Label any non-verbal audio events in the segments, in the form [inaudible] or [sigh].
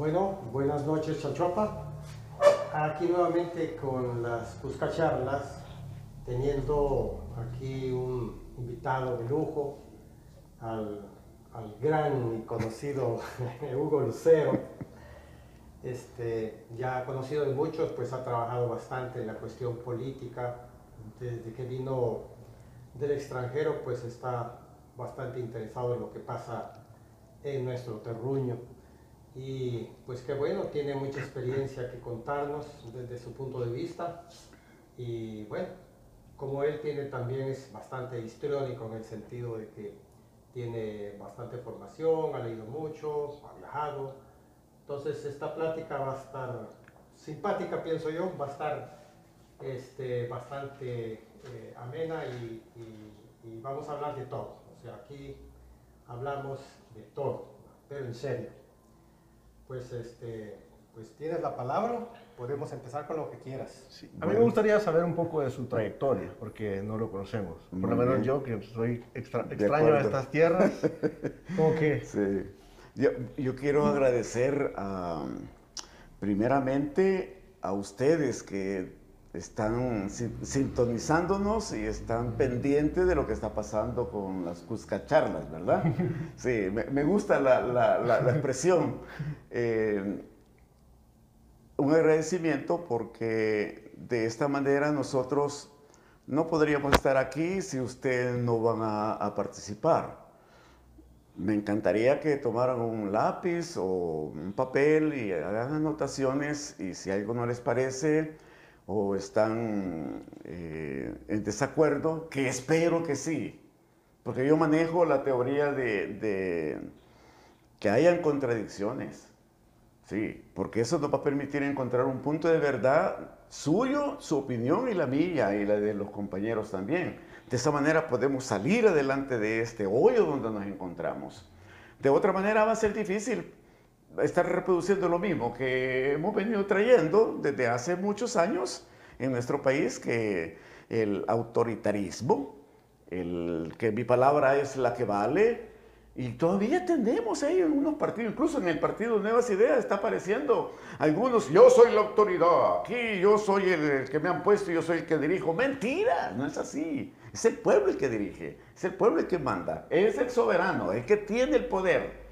Bueno, buenas noches, Chalchuapa. Aquí nuevamente con las Cuscacharlas, teniendo aquí un invitado de lujo, al, gran y conocido [laughs] Hugo Lucero. Este, ya conocido de muchos, pues ha trabajado bastante en la cuestión política. Desde que vino del extranjero, pues está bastante interesado en lo que pasa en nuestro terruño. Y pues qué bueno, tiene mucha experiencia que contarnos desde su punto de vista. Y bueno, como él tiene también es bastante histriónico en el sentido de que tiene bastante formación, ha leído mucho, ha viajado. Entonces esta plática va a estar simpática, pienso yo, va a estar este, bastante eh, amena y, y, y vamos a hablar de todo. O sea, aquí hablamos de todo, pero en serio pues, este, pues tienes la palabra, podemos empezar con lo que quieras. Sí. A mí me gustaría saber un poco de su trayectoria, porque no lo conocemos. Por lo menos yo, que soy extra, extraño a estas tierras, [laughs] como que... Sí. Yo, yo quiero agradecer a, primeramente a ustedes que están sintonizándonos y están pendientes de lo que está pasando con las Cuscacharlas, ¿verdad? [laughs] Sí, me, me gusta la, la, la, la expresión. Eh, un agradecimiento porque de esta manera nosotros no podríamos estar aquí si ustedes no van a, a participar. Me encantaría que tomaran un lápiz o un papel y hagan anotaciones y si algo no les parece, o están eh, en desacuerdo, que espero que sí, porque yo manejo la teoría de, de, que hayan contradicciones, sí, porque eso nos va a permitir encontrar un punto de verdad suyo, su opinión y la mía y la de los compañeros también. De esa manera podemos salir adelante de este hoyo donde nos encontramos. De otra manera va a ser difícil estar reproduciendo lo mismo que hemos venido trayendo desde hace muchos años en nuestro país, que el autoritarismo, el que mi palabra es la que vale, y todavía tenemos ahí en unos partidos, incluso en el partido Nuevas Ideas está apareciendo algunos, yo soy la autoridad, aquí yo soy el que me han puesto, yo soy el que dirijo. Mentira, no es así. Es el pueblo el que dirige, es el pueblo el que manda, es el soberano, el que tiene el poder.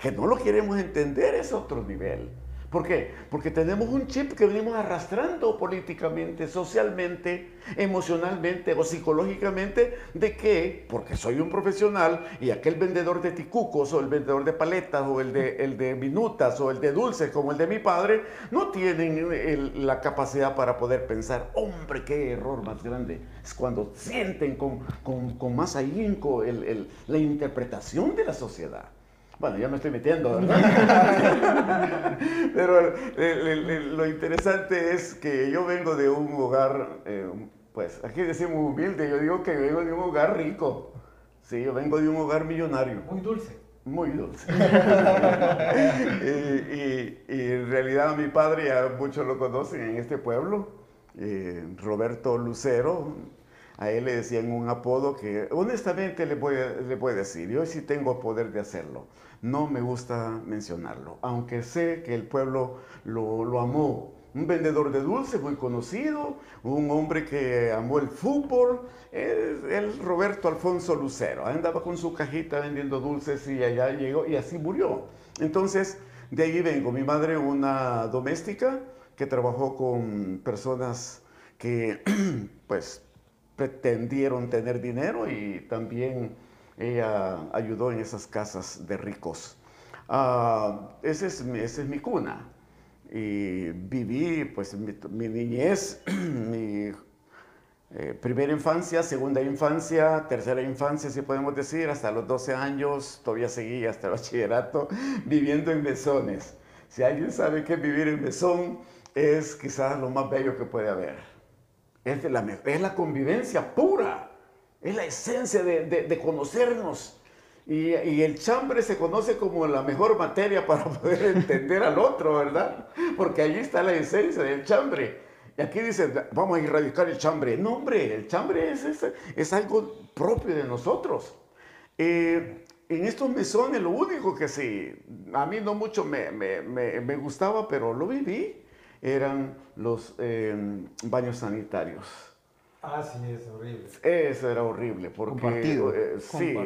Que no lo queremos entender es otro nivel. ¿Por qué? Porque tenemos un chip que venimos arrastrando políticamente, socialmente, emocionalmente o psicológicamente de que, porque soy un profesional y aquel vendedor de ticucos o el vendedor de paletas o el de, el de minutas o el de dulces como el de mi padre, no tienen el, la capacidad para poder pensar, hombre, qué error más grande. Es cuando sienten con, con, con más ahínco el, la interpretación de la sociedad. Bueno, ya me estoy metiendo, ¿verdad? [laughs] Pero lo interesante es que yo vengo de un hogar, eh, pues aquí decimos humilde, yo digo que vengo de un hogar rico. Sí, yo vengo de un hogar millonario. Muy dulce. Muy dulce. [laughs] y, y, y, en realidad mi padre, ya muchos lo conocen en este pueblo, eh, Roberto Lucero, a él le decían un apodo que honestamente le voy, le voy a decir, yo sí tengo poder de hacerlo no me gusta mencionarlo, aunque sé que el pueblo lo, lo amó. Un vendedor de dulces muy conocido, un hombre que amó el fútbol, es el Roberto Alfonso Lucero. Andaba con su cajita vendiendo dulces y allá llegó y así murió. Entonces, de ahí vengo. Mi madre, una doméstica que trabajó con personas que, [clears throat] pues, pretendieron tener dinero y también ella ayudó en esas casas de ricos. Uh, esa, es, esa es mi cuna. Y viví pues mi, mi niñez, [clears throat] mi eh, primera infancia, segunda infancia, tercera infancia, si podemos decir, hasta los 12 años, todavía seguí hasta el bachillerato, [laughs] viviendo en mesones. Si alguien sabe que vivir en mesón es quizás lo más bello que puede haber. Es, la, es la convivencia pura. Es la esencia de, de, de conocernos. Y, y, el chambre se conoce como la mejor materia [laughs] para poder entender al otro, ¿verdad? Porque allí está la esencia del chambre. Y aquí dice, vamos a erradicar el chambre. No, hombre, el chambre es, es, es algo propio de nosotros. Eh, en estos mesones lo único que se a mí no mucho me, me, me, gustaba, pero lo viví, eran los eh, baños sanitarios. Ah, sí, es horrible. Eso era horrible, porque... Eh, sí,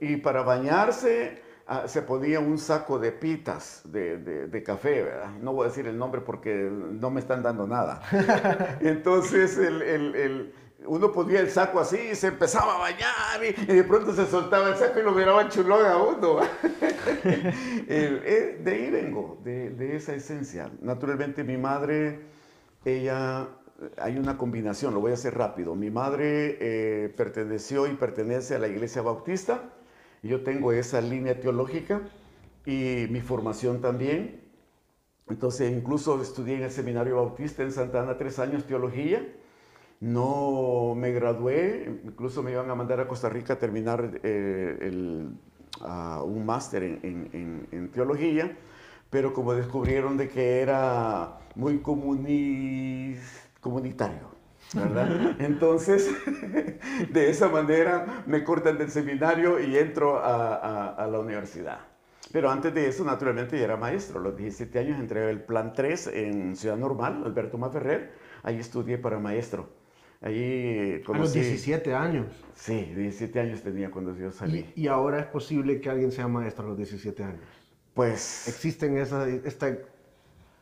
y para bañarse Ah, se ponía un saco de pitas de, de, café, ¿verdad? No voy a decir el nombre porque no me están dando nada. [laughs] Entonces el, el, el, uno ponía el saco así y se empezaba a bañar y, de pronto se soltaba el saco y lo miraban chulón a uno. [laughs] Eh, de ahí vengo, de, de, esa esencia. Naturalmente mi madre, ella, hay una combinación, lo voy a hacer rápido. Mi madre eh, perteneció y pertenece a la iglesia bautista yo tengo esa línea teológica y mi formación también. Entonces, incluso estudié en el Seminario Bautista en Santa Ana tres años teología. No me gradué, incluso me iban a mandar a Costa Rica a terminar eh, un máster en, teología, pero como descubrieron de que era muy comunitario, ¿verdad? Entonces, [laughs] de esa manera me cortan del seminario y entro a, la universidad. Pero antes de eso, naturalmente, ya era maestro. A los 17 años entré el plan 3 en Ciudad Normal, Alberto Maferrer. Ahí estudié para maestro. Ahí A los 17 años. Sí, 17 años tenía cuando yo salí. ¿Y, ahora es posible que alguien sea maestro a los 17 años? Pues... Existen esa, esta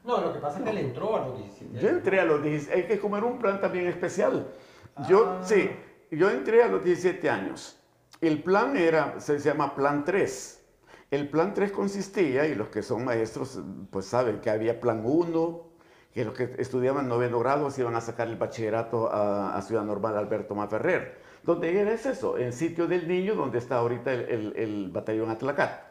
no, lo que pasa es que él entró a los 17. Yo entré a los 17, es que como era un plan también especial. Yo, ah. sí, yo entré a los 17 años. El plan era, se llama Plan 3. El Plan 3 consistía, y los que son maestros pues saben que había Plan 1, que los que estudiaban noveno grado se iban a sacar el bachillerato a, Ciudad Normal Alberto Maferrer. ¿Dónde era eso? En sitio del niño, donde está ahorita el, el, batallón Atlacat.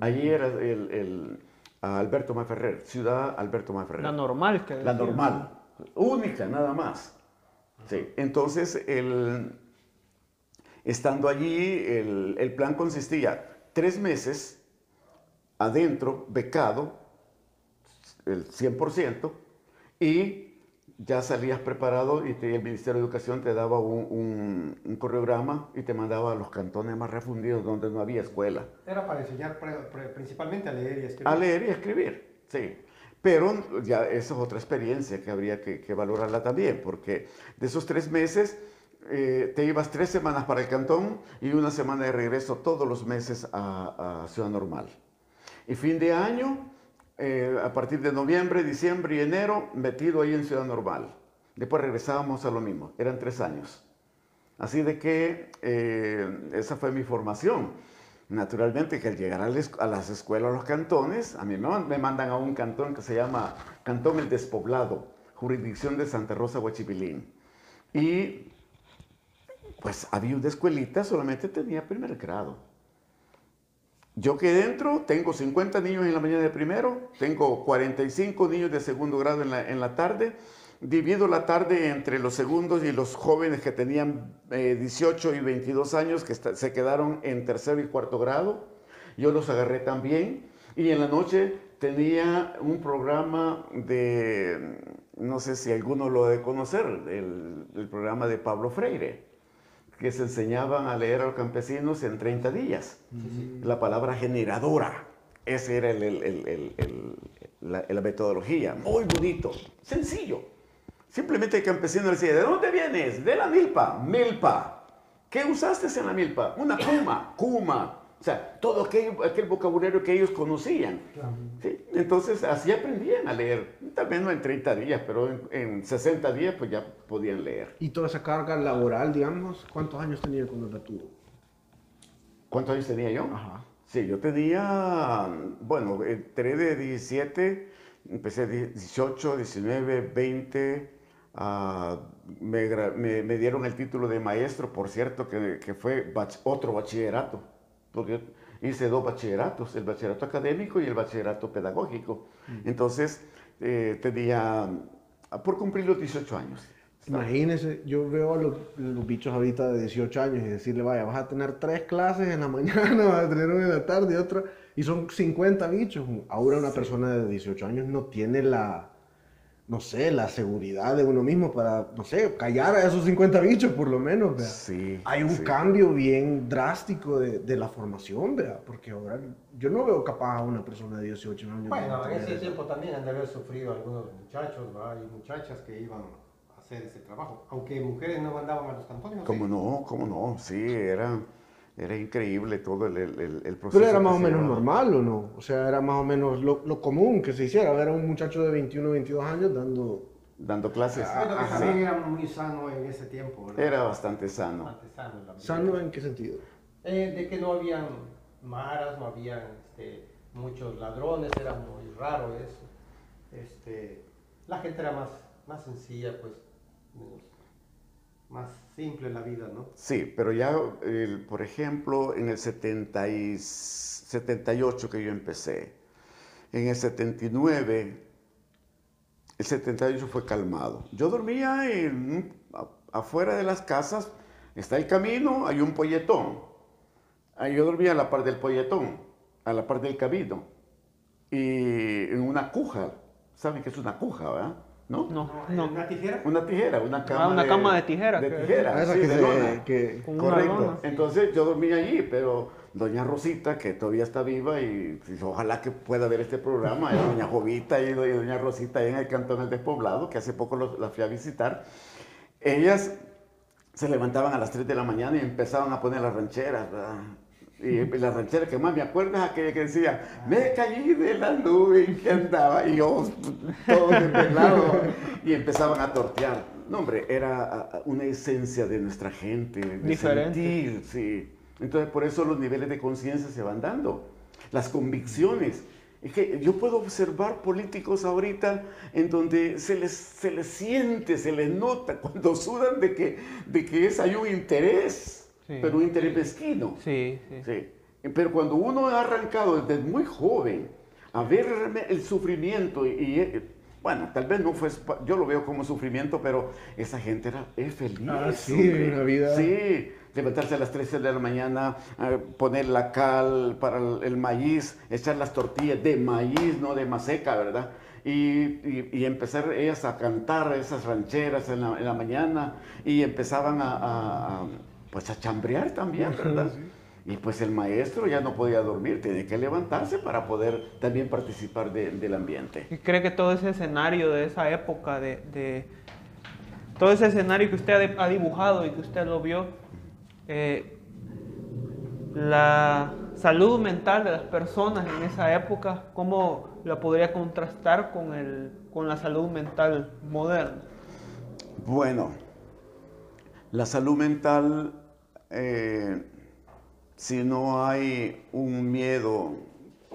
Allí era el Alberto Maferrer, ciudad Alberto Maferrer. La normal. Que la normal, única, nada más. Sí, entonces, el, estando allí, el, el plan consistía tres meses adentro, becado, el 100%, y ya salías preparado y el Ministerio de Educación te daba un, un, coreograma y te mandaba a los cantones más refundidos donde no había escuela. Era para enseñar principalmente a leer y escribir. A leer y escribir, sí. Pero ya esa es otra experiencia que habría que, valorarla también, porque de esos tres meses eh, te ibas tres semanas para el cantón y una semana de regreso todos los meses a, a Ciudad Normal. Y fin de año eh, a partir de noviembre, diciembre y enero, metido ahí en Ciudad Normal. Después regresábamos a lo mismo, eran tres años. Así de que eh, esa fue mi formación. Naturalmente que al llegar a, las escuelas, a los cantones, a mí me mandan a un cantón que se llama Cantón El Despoblado, jurisdicción de Santa Rosa, Huachipilín. Y pues había una escuelita, solamente tenía primer grado. Yo que dentro tengo 50 niños en la mañana de primero, tengo 45 niños de segundo grado en la, tarde, divido la tarde entre los segundos y los jóvenes que tenían 18 eh, y 22 años que se quedaron en tercero y cuarto grado, yo los agarré también. Y en la noche tenía un programa de, no sé si alguno lo de conocer, el programa de Pablo Freire que se enseñaban a leer a los campesinos en 30 días. La palabra generadora, esa era la, metodología. Muy bonito, sencillo. Simplemente el campesino decía, ¿de dónde vienes? De la milpa, milpa. ¿Qué usaste en la milpa? Una kuma, kuma. O sea, todo aquel, aquel vocabulario que ellos conocían. Entonces, así aprendían a leer. Tal vez no en 30 días, pero en, 60 días pues ya podían leer. ¿Y toda esa carga laboral, digamos, cuántos años tenía cuando la tuvo? ¿Cuántos años tenía yo? Ajá. Sí, yo tenía, bueno, entré de 17, empecé 18, 19, 20, me, me, dieron el título de maestro, por cierto, que, que fue otro bachillerato porque hice dos bachilleratos, el bachillerato académico y el bachillerato pedagógico. Mm. Entonces, eh, tenía, por cumplir los 18 años. Imagínese, yo veo a los, bichos ahorita de 18 años y decirle, vaya, vas a tener tres clases en la [laughs] mañana, vas a tener una en la tarde y otra, y son 50 bichos. Ahora una persona de 18 años no tiene la, no sé, la seguridad de uno mismo para, no sé, callar a esos 50 bichos por lo menos, ¿vea? Sí. Hay un cambio bien drástico de, de, la formación, ¿vea? Porque ahora yo no veo capaz a una persona de 18 años. Bueno, en ese tiempo también han de haber sufrido algunos muchachos, ¿va? Y muchachas que iban a hacer ese trabajo, aunque mujeres no mandaban a los cantones. ¿Cómo no? ¿Cómo no? Sí, era... Era increíble todo el, el, el proceso. Pero era más o menos normal, ¿o no? O sea, era más o menos lo, lo, común que se hiciera. Ver a un muchacho de 21, 22 años dando... Dando clases. Ah, era muy sano en ese tiempo, ¿verdad? Era bastante sano. Bastante sano. ¿Sano en qué sentido? Eh, de que no habían maras, no habían este, muchos ladrones, era muy raro eso. Este, la gente era más, más sencilla, pues, menos más simple la vida, ¿no? Sí, pero ya, por ejemplo, en el 70 y 78 que yo empecé, en el 79, el 78 fue calmado. Yo dormía en, afuera de las casas, está el camino, hay un polletón. Ahí yo dormía a la par del polletón, a la par del camino, y en una cuja. ¿Saben qué es una cuja, verdad? ¿No? No, no. ¿Una tijera? Una tijera, una ah, cama. una de, cama de tijera. De tijera, ah, sí, que de se, lona. Que, Correcto. Lona, sí. Entonces yo dormía allí, pero doña Rosita, que todavía está viva y ojalá que pueda ver este programa, es doña Jovita y doña Rosita en el cantón del despoblado, que hace poco las fui a visitar. Ellas se levantaban a las 3 de la mañana y empezaban a poner las rancheras, ¿verdad? Y la ranchera que más me acuerdo es aquella que decía, me caí de la nube en que andaba, y yo, todo desvelado, y empezaban a tortear. No, hombre, era una esencia de nuestra gente, de Diferente. sentir, sí. Entonces, por eso los niveles de conciencia se van dando, las convicciones. Es que yo puedo observar políticos ahorita en donde se les, se les siente, se les nota cuando sudan de que, de que es, hay un interés. Sí. pero un interés mezquino. Sí, sí, sí. Pero cuando uno ha arrancado desde muy joven a ver el sufrimiento y, y, bueno, tal vez no fue, yo lo veo como sufrimiento, pero esa gente era, es feliz. Ah, sí, una vida. Sí, levantarse a las 13 de la mañana, poner la cal para el maíz, echar las tortillas de maíz, no de maseca, ¿verdad? Y, y, y, empezar ellas a cantar esas rancheras en la, en la mañana y empezaban a, a, a pues a chambrear también, ¿verdad? Sí. Y pues el maestro ya no podía dormir, tenía que levantarse para poder también participar de, del ambiente. ¿Y cree que todo ese escenario de esa época, de, de todo ese escenario que usted ha dibujado y que usted lo vio, eh, la salud mental de las personas en esa época, ¿cómo la podría contrastar con, el, con la salud mental moderna? Bueno, la salud mental eh, si no hay un miedo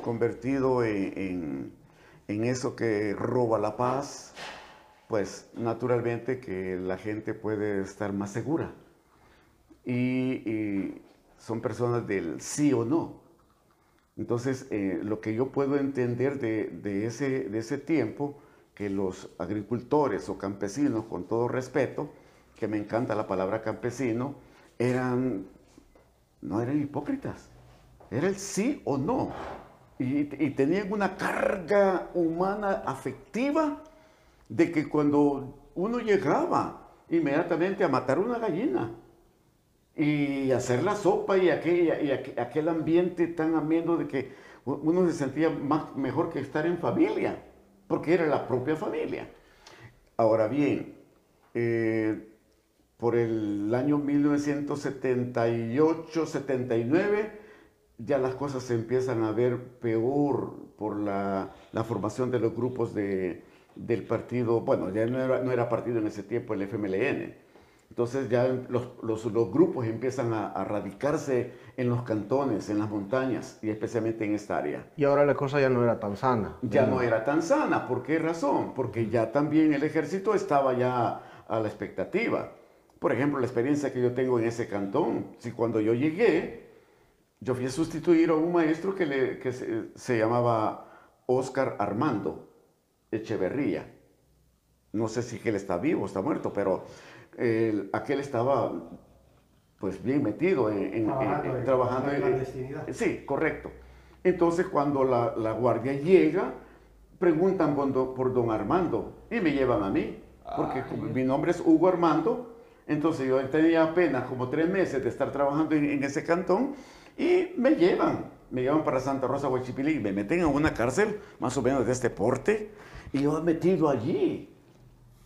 convertido en, en, en, eso que roba la paz, pues naturalmente que la gente puede estar más segura. Y, y son personas del sí o no. Entonces, eh, lo que yo puedo entender de, de, ese, de ese tiempo, que los agricultores o campesinos, con todo respeto, que me encanta la palabra campesino, eran, no eran hipócritas, era el sí o no. Y, y, tenían una carga humana afectiva de que cuando uno llegaba inmediatamente a matar una gallina y hacer la sopa y aquel, y aquel, ambiente tan ameno de que uno se sentía más, mejor que estar en familia, porque era la propia familia. Ahora bien, eh, por el año 1978-79, ya las cosas se empiezan a ver peor por la, la formación de los grupos de, del partido, bueno, ya no era, no era, partido en ese tiempo, el FMLN. Entonces ya los, los, los grupos empiezan a, a, radicarse en los cantones, en las montañas y especialmente en esta área. Y ahora la cosa ya no era tan sana. Ya no era tan sana. ¿Por qué razón? Porque ya también el ejército estaba ya a la expectativa. Por ejemplo, la experiencia que yo tengo en ese cantón, si cuando yo llegué, yo fui a sustituir a un maestro que, le, que se, se, llamaba Oscar Armando Echeverría. No sé si él está vivo o está muerto, pero eh, aquel estaba pues bien metido en, en, trabajando, en, en trabajando en clandestinidad. Sí, correcto. Entonces cuando la, la guardia llega, preguntan por, don Armando y me llevan a mí, porque mi nombre es Hugo Armando, entonces yo tenía apenas como tres meses de estar trabajando en, ese cantón y me llevan, me llevan para Santa Rosa, Huachipilí, me meten en una cárcel más o menos de este porte y yo he metido allí.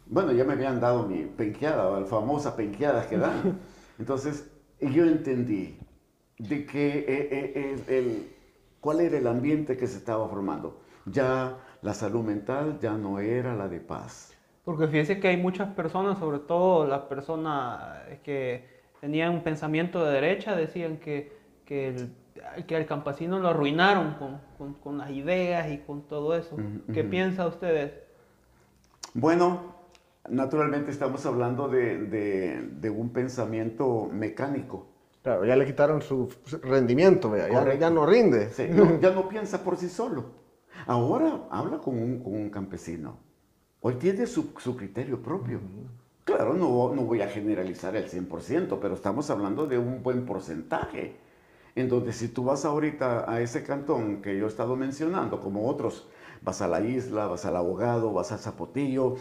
Bueno, ya me habían dado mi penqueada, la famosa penqueada que dan. [laughs] Entonces, yo entendí de que eh, eh, el, cuál era el ambiente que se estaba formando. Ya la salud mental ya no era la de paz. Porque fíjese que hay muchas personas, sobre todo las personas que tenían un pensamiento de derecha, decían que, que, el, que al campesino lo arruinaron con, con, con, las ideas y con todo eso. ¿Qué piensa ustedes? Bueno, naturalmente estamos hablando de, de, de, un pensamiento mecánico. Claro, ya le quitaron su rendimiento, ya, ya, no rinde. [laughs] ya no piensa por sí solo. Ahora habla con un, campesino. Hoy tiene su, criterio propio. Claro, no, no voy a generalizar el 100%, pero estamos hablando de un buen porcentaje. En donde si tú vas ahorita a ese cantón que yo he estado mencionando, como otros, vas a la isla, vas al abogado, vas a Zapotillo,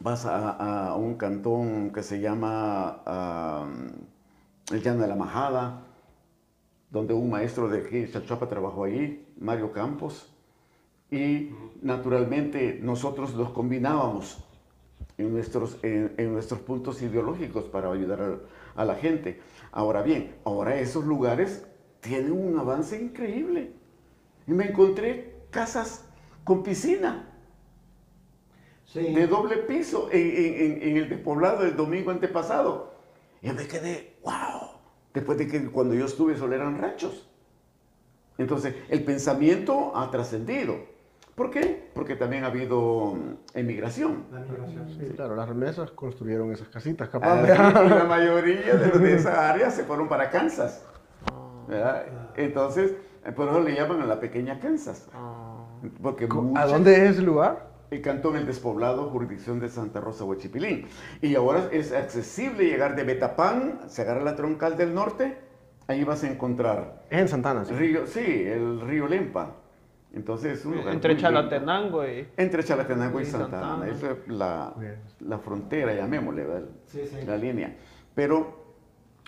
vas a, un cantón que se llama el Llano de la Majada, donde un maestro de aquí, Chachuapa, trabajó allí, Mario Campos, y naturalmente nosotros los combinábamos en nuestros, en, nuestros puntos ideológicos para ayudar a, la gente. Ahora bien, ahora esos lugares tienen un avance increíble. Y me encontré casas con piscina. De doble piso en, en, el despoblado del domingo antepasado. Y me quedé, wow. Después de que cuando yo estuve solo eran ranchos. Entonces, el pensamiento ha trascendido. ¿Por qué? Porque también ha habido mm, emigración. La migración. Sí, claro, las remesas construyeron esas casitas, capaz. la mayoría de, de esa área se fueron para Kansas. Ah. Entonces, eh, por eso le llaman a la pequeña Kansas. Ah. Porque ¿A dónde es el lugar? El cantón El Despoblado, jurisdicción de Santa Rosa, Huachipilín. Y ahora es accesible llegar de Betapán, se agarra la troncal del norte, ahí vas a encontrar. Es en Santana, sí. Río, sí, el río Lempa. Entonces, un lugar Entre Chalatenango y... Entre Chalatenango y, Santa, Ana. Esa es la, la frontera, llamémosle, la línea. Pero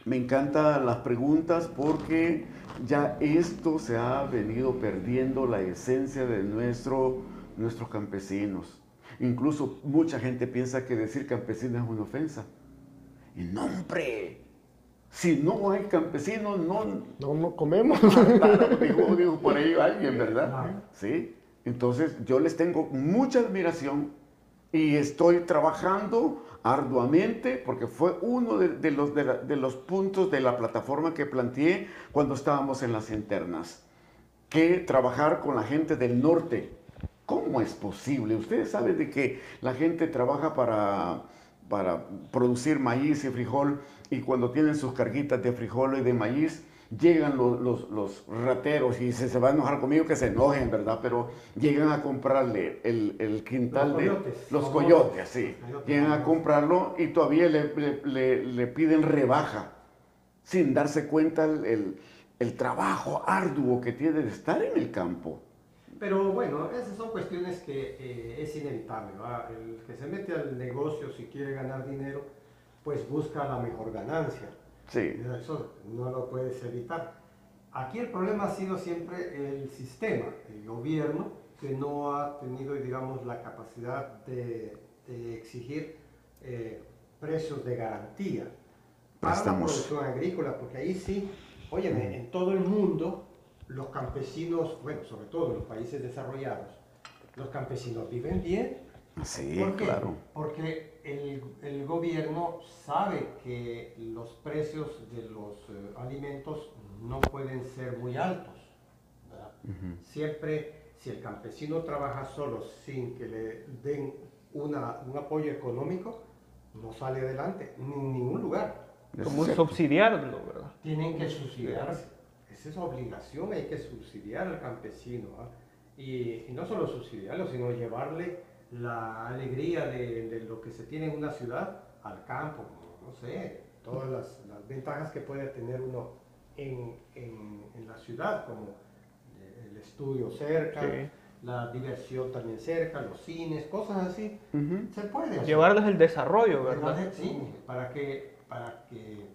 me encantan las preguntas porque ya esto se ha venido perdiendo la esencia de nuestro, nuestros campesinos. Incluso mucha gente piensa que decir campesino es una ofensa. Y no, hombre, si no hay campesinos, no... No, comemos. claro, digo, por ahí alguien, ¿verdad? Sí. Entonces yo les tengo mucha admiración y estoy trabajando arduamente porque fue uno de, los, de, los puntos de la plataforma que planteé cuando estábamos en las internas, que trabajar con la gente del norte. ¿Cómo es posible? Ustedes saben de que la gente trabaja para, para producir maíz y frijol y cuando tienen sus carguitas de frijol y de maíz, llegan los, los, rateros y se, se van a enojar conmigo, que se enojen, ¿verdad? Pero llegan a comprarle el, el quintal de los coyotes, sí. llegan a comprarlo y todavía le, le, le, piden rebaja, sin darse cuenta el, el, trabajo arduo que tiene de estar en el campo. Pero bueno, esas son cuestiones que eh, es inevitable, ¿verdad? El que se mete al negocio si quiere ganar dinero, pues busca la mejor ganancia. Sí. Eso no lo puedes evitar. Aquí el problema ha sido siempre el sistema, el gobierno, que no ha tenido, digamos, la capacidad de, exigir eh, precios de garantía para la producción agrícola, porque ahí sí, óyeme, en todo el mundo los campesinos, bueno, sobre todo en los países desarrollados, los campesinos viven bien. Sí, claro. Porque el, el, gobierno sabe que los precios de los eh, alimentos no pueden ser muy altos. Siempre, si el campesino trabaja solo sin que le den una, un apoyo económico, no sale adelante en ningún lugar. Como subsidiarlo, ¿verdad? Tienen que subsidiarse. Esa es obligación, hay que subsidiar al campesino. ¿ah? Y, y no solo subsidiarlo, sino llevarle la alegría de, lo que se tiene en una ciudad al campo, no sé, todas las, ventajas que puede tener uno en, en, la ciudad, como el estudio cerca la diversión también cerca, los cines, cosas así. Se puede hacer. Llevarles el desarrollo, ¿verdad? Sí, para que, para que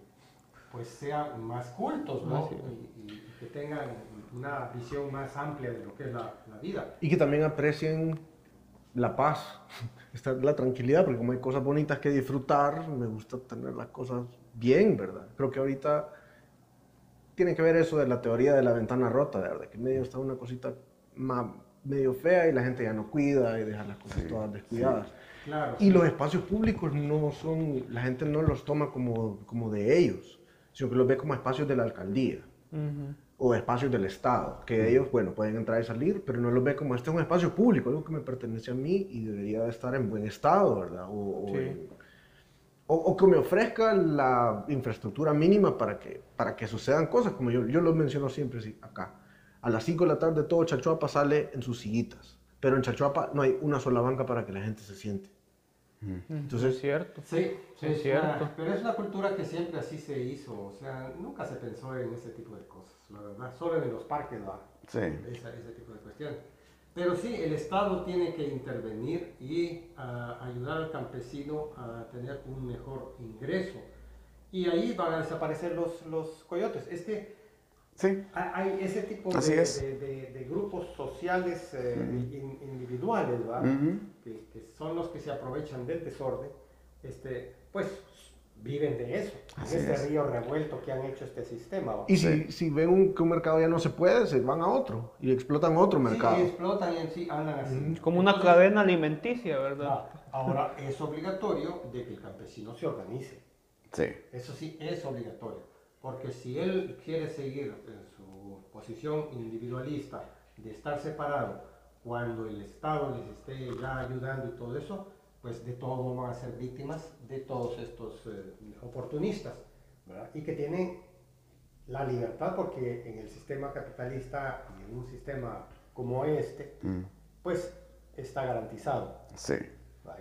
pues sean más cultos, ¿no? Y, y, que tengan una visión más amplia de lo que es la, la vida. Y que también aprecien la paz, [laughs] la tranquilidad, porque como hay cosas bonitas que disfrutar, me gusta tener las cosas bien, ¿verdad? Creo que ahorita tiene que ver eso de la teoría de la ventana rota, de verdad, que medio está una cosita más, medio fea y la gente ya no cuida y deja las cosas todas descuidadas. claro, y los espacios públicos no son, la gente no los toma como, como de ellos, sino que los ve como espacios de la alcaldía. O espacios del Estado, que ellos, bueno, pueden entrar y salir, pero no los ve como este es un espacio público, algo que me pertenece a mí y debería de estar en buen estado, ¿verdad? O, o, que me ofrezca la infraestructura mínima para que, para que sucedan cosas, como yo, yo lo menciono siempre sí, acá. A las 5 de la tarde todo Chachuapa sale en sus sillitas, pero en Chachuapa no hay una sola banca para que la gente se siente. Entonces, es cierto. Sí, es, cierto. pero es una cultura que siempre así se hizo, o sea, nunca se pensó en ese tipo de cosas, la verdad, solo en los parques, ¿no? Sí. ese tipo de cuestiones. Pero sí, el Estado tiene que intervenir y ah, ayudar al campesino a tener un mejor ingreso. Y ahí van a desaparecer los, los coyotes. Es que sí. hay ese tipo de, de, grupos sociales eh, individuales, que, que, son los que se aprovechan del desorden. Este, pues viven de eso, de ese río revuelto que han hecho este sistema. Y si, si ven que un mercado ya no se puede, se van a otro y explotan otro mercado. Sí, explotan y en sí andan así. Como una cadena alimenticia, ¿verdad? ahora es obligatorio de que el campesino se organice. Sí. Eso sí es obligatorio, porque si él quiere seguir en su posición individualista de estar separado cuando el Estado les esté ya ayudando y todo eso, pues de todo van a ser víctimas de todos estos eh, oportunistas, ¿verdad? Y que tienen la libertad porque en el sistema capitalista y en un sistema como este, mm. pues está garantizado. Sí.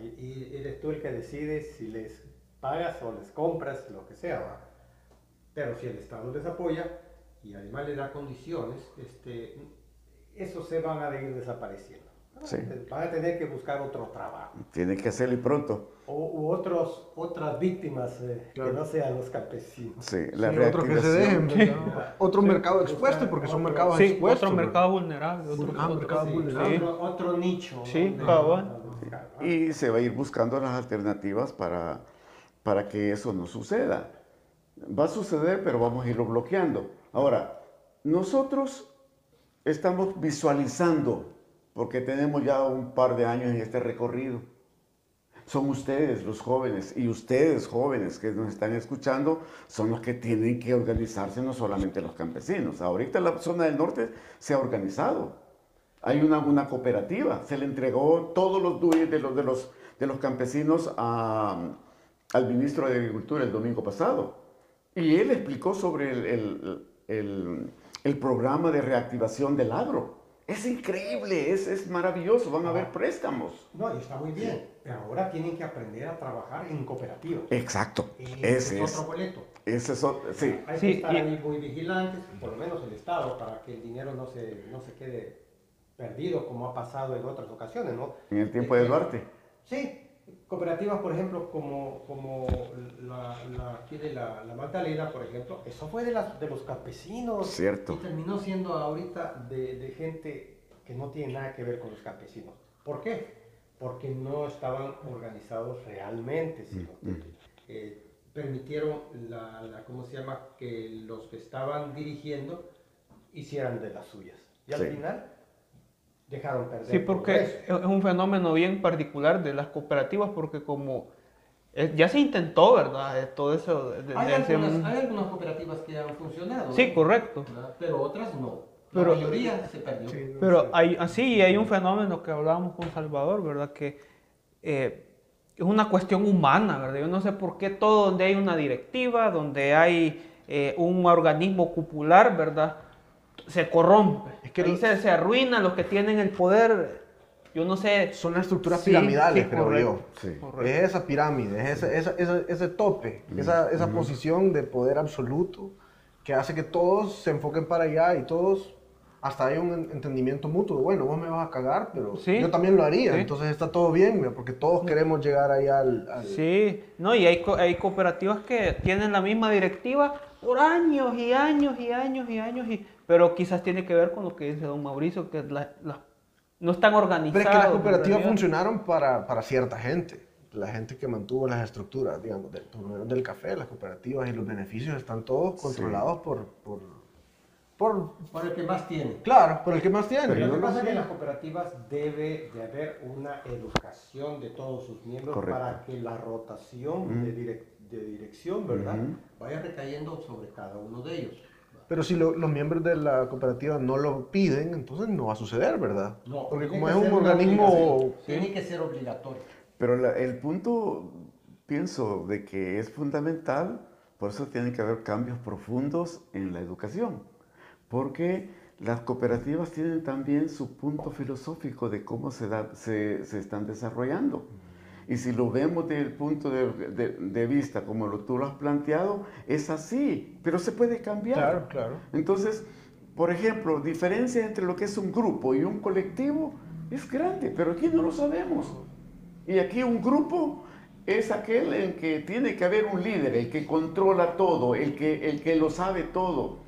Y, eres tú el que decide si les pagas o les compras, lo que sea. Pero si el Estado les apoya y además les da condiciones, este, esos se van a ir desapareciendo. Sí. Van a tener que buscar otro trabajo. Tiene que hacerlo y pronto. O, u otros, otras víctimas eh, que no sean los campesinos. Sí, la sí, otros que se dejen. Otro mercado expuesto, porque son mercados sí, expuestos. Otro mercado vulnerable. Otro, ah, mercado vulnerable. Otro, nicho. Sí, Y se va a ir buscando las alternativas para, para que eso no suceda. Va a suceder, pero vamos a irlo bloqueando. Ahora, nosotros estamos visualizando porque tenemos ya un par de años en este recorrido. Son ustedes los jóvenes y ustedes jóvenes que nos están escuchando son los que tienen que organizarse, no solamente los campesinos. Ahorita la zona del norte se ha organizado. Hay una, cooperativa, se le entregó todos los dues de los, de los, de los campesinos al ministro de Agricultura el domingo pasado. Y él explicó sobre el, el, el, el programa de reactivación del agro. Es increíble, es, es maravilloso, van a haber préstamos. No, y está muy bien, pero ahora tienen que aprender a trabajar en cooperativa. Exacto, ese es otro boleto. Ese es otro, sí. Hay que estar ahí muy vigilantes, por lo menos el Estado, para que el dinero no se, no se quede perdido como ha pasado en otras ocasiones, ¿no? En el tiempo de Duarte. Sí, cooperativas, por ejemplo, como, como la, la, de la, la, Magdalena, por ejemplo, eso fue de, las, de los campesinos. Cierto. Y terminó siendo ahorita de, de, gente que no tiene nada que ver con los campesinos. ¿Por qué? Porque no estaban organizados realmente, sino mm, mm. Eh, permitieron la, la, ¿cómo se llama?, que los que estaban dirigiendo hicieran de las suyas. Y al final dejaron perder. Sí, porque es un fenómeno bien particular de las cooperativas, porque como eh, ya se intentó, ¿verdad? Eh, todo eso. hay, algunas, cooperativas que han funcionado. Sí, correcto. Pero otras no. La mayoría se perdió. pero hay, así hay un fenómeno que hablábamos con Salvador, ¿verdad? Que eh, es una cuestión humana, ¿verdad? Yo no sé por qué todo donde hay una directiva, donde hay un organismo cupular, ¿verdad? Se corrompe. Es que dice se, arruina los que tienen el poder. Yo no sé. Son las estructuras piramidales, creo yo. Es esa pirámide, es ese, ese, ese tope, mm, esa, esa posición de poder absoluto que hace que todos se enfoquen para allá y todos hasta hay un en- entendimiento mutuo. Bueno, vos me vas a cagar, pero Sí. yo también lo haría. Sí. Entonces está todo bien, mira, porque todos queremos llegar ahí al... al- Sí, no, y hay, co- hay cooperativas que tienen la misma directiva por años y años y años y años, y, pero quizás tiene que ver con lo que dice don Mauricio, que la- la- no están organizadas. Pero es que las cooperativas funcionaron para, para cierta gente. La gente que mantuvo las estructuras, digamos, del, por lo menos del café, las cooperativas y los beneficios están todos controlados por, por, por... Por el que más tiene. Claro, por el que más tiene. Pero Lo que pasa es que en las cooperativas debe de haber una educación de todos sus miembros Correcto. para que la rotación Ujú. de, direc- de dirección, ¿verdad? Ujú. Vaya recayendo sobre cada uno de ellos. Pero si lo- los miembros de la cooperativa no lo piden, entonces no va a suceder, ¿verdad? No, Porque tiene como que es un organismo... Tiene que ser obligatorio. Pero la- el punto, pienso, de que es fundamental, por eso tiene que haber cambios profundos en la educación, porque las cooperativas tienen también su punto filosófico de cómo se, da- se, se están desarrollando. Y si lo vemos desde el punto de, de- de vista como lo, tú lo has planteado, es así, pero se puede cambiar. Claro, claro. Entonces, por ejemplo, diferencia entre lo que es un grupo y un colectivo es grande, pero aquí no lo sabemos. Y aquí un grupo es aquel en que tiene que haber un líder, el que controla todo, el que, el que lo sabe todo.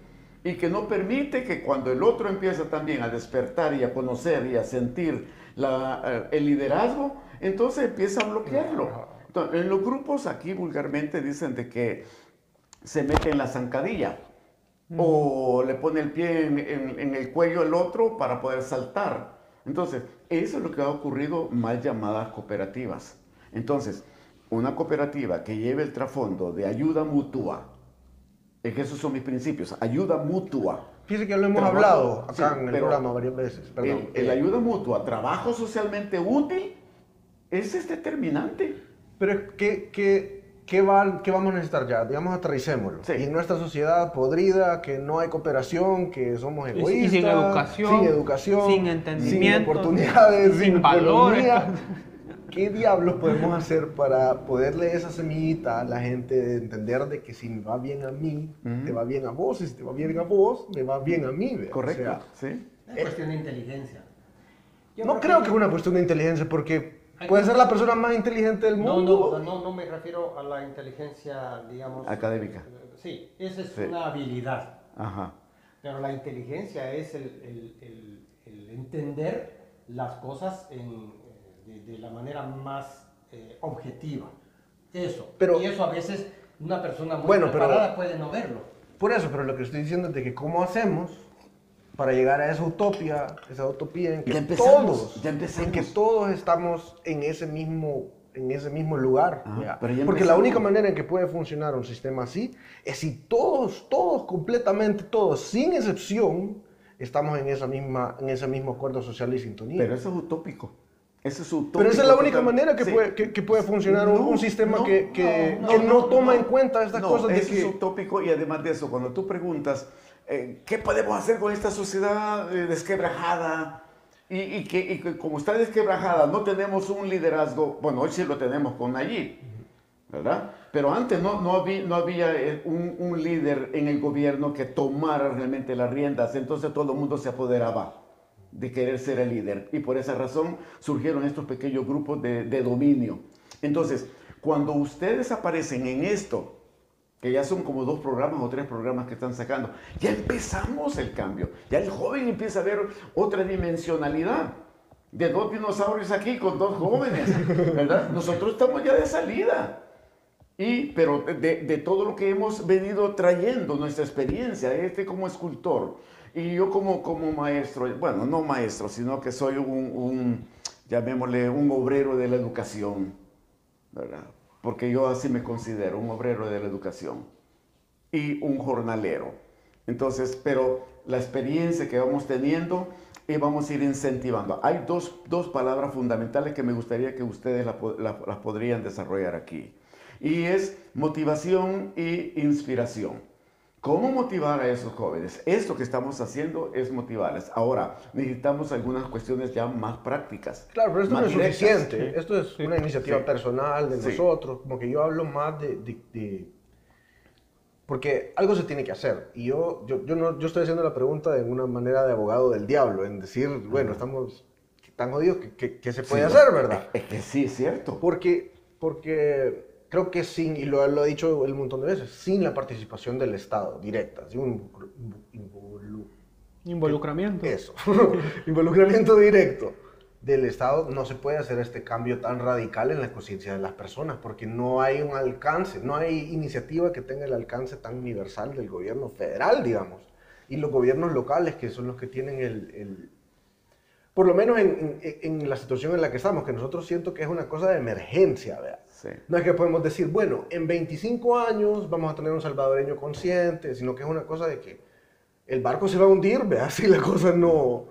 Y que no permite que cuando el otro empieza también a despertar y a conocer y a sentir la, eh, el liderazgo, entonces empieza a bloquearlo. Entonces, en los grupos aquí vulgarmente dicen de que se mete en la zancadilla o le pone el pie en, en- en el cuello al otro para poder saltar. Entonces, eso es lo que ha ocurrido mal llamadas cooperativas. Entonces, una cooperativa que lleve el trasfondo de ayuda mutua, es que esos son mis principios, ayuda mutua. Fíjese que lo hemos Trabajo, hablado acá sí, en el programa varias veces. Perdón. El, el ayuda mutua, trabajo socialmente útil, ese es determinante. Pero ¿qué, qué, qué, va- qué vamos a necesitar ya? Digamos, aterricémoslo. Sí. Y en nuestra sociedad podrida, que no hay cooperación, que somos Y- y egoístas. sin educación, Sin educación. sin entendimiento, Sin oportunidades, sin sin, valores. ¿Qué diablos podemos hacer para poderle esa semillita a la gente de entender de que si me va bien a mí, te va bien a vos, y si te va bien a vos, me va bien a mí? Correcto, sea, ¿sí? Es cuestión de inteligencia. Yo no creo que es una cuestión de inteligencia, porque puede ser la persona más inteligente del No, mundo. no, no, no me refiero a la inteligencia, digamos... Académica. eh, Sí, esa es Sí. una habilidad. Ajá. Pero la inteligencia es el, el- el- el entender las cosas en, eh, de, de la manera más eh, objetiva. Eso. Pero- y eso a veces una persona muy Bueno, pero- preparada puede no verlo. Por eso, pero lo que estoy diciendo es de que cómo hacemos para llegar a esa utopía, esa utopía en que Ya todos, ya en que todos estamos en ese mismo, en ese mismo lugar. Ajá, ¿ya? pero Porque la única manera en que puede funcionar un sistema así es si todos, todos, completamente todos, sin excepción, estamos en esa misma, en ese mismo acuerdo social y sintonía. Pero eso es utópico. Eso es utópico. Pero esa es la única manera que, Sí. puede, que, que puede funcionar un- No, un sistema no, que, que, no, que toma en cuenta estas cosas de eso es utópico y además de eso, cuando tú preguntas, eh, ¿qué podemos hacer con esta sociedad eh, desquebrajada? Y, y que, y que como está desquebrajada, no tenemos un liderazgo, bueno, hoy sí lo tenemos con Nayib, ¿verdad? Pero antes no, no había, no había eh, un, un líder en el gobierno que tomara realmente las riendas, entonces todo el mundo se apoderaba de querer ser el líder. Y por esa razón surgieron estos pequeños grupos de, de dominio. Entonces, cuando ustedes aparecen en esto, que ya son como dos programas o tres programas que están sacando, ya empezamos el cambio. Ya el joven empieza a ver otra dimensionalidad. De dos dinosaurios aquí con dos jóvenes, ¿verdad? Nosotros estamos ya de salida. Y, pero de, de todo lo que hemos venido trayendo, nuestra experiencia, este como escultor, y yo como, como maestro, bueno, no maestro, sino que soy un, un, llamémosle, un obrero de la educación, ¿verdad? Porque yo así me considero, un obrero de la educación y un jornalero. Entonces, pero la experiencia que vamos teniendo y vamos a ir incentivando. Hay dos, dos palabras fundamentales que me gustaría que ustedes las podrían desarrollar aquí. Y es motivación y inspiración. ¿Cómo motivar a esos jóvenes? Esto que estamos haciendo es motivarles. Ahora, necesitamos algunas cuestiones ya más prácticas. Claro, pero esto no es directas. suficiente. Esto es una iniciativa Sí. personal de Sí. nosotros. Como que yo hablo más de, de- de- porque algo se tiene que hacer. Y yo, yo, yo, no, yo estoy haciendo la pregunta de una manera de abogado del diablo, en decir, bueno, estamos tan jodidos, ¿qué, se puede hacer, verdad? Es que sí, es cierto. Porque, porque creo que sin, y lo, lo he dicho un montón de veces, sin la participación del Estado directa, sin un involucramiento. Eso, [laughs] involucramiento directo del Estado, no se puede hacer este cambio tan radical en la conciencia de las personas, porque no hay un alcance, no hay iniciativa que tenga el alcance tan universal del gobierno federal, digamos, y los gobiernos locales, que son los que tienen el, por lo menos en, en, la situación en la que estamos, que nosotros siento que es una cosa de emergencia, ¿verdad? No es que podemos decir, bueno, en 25 años vamos a tener un salvadoreño consciente, sino que es una cosa de que el barco se va a hundir, ¿verdad? [laughs] Si la cosa no,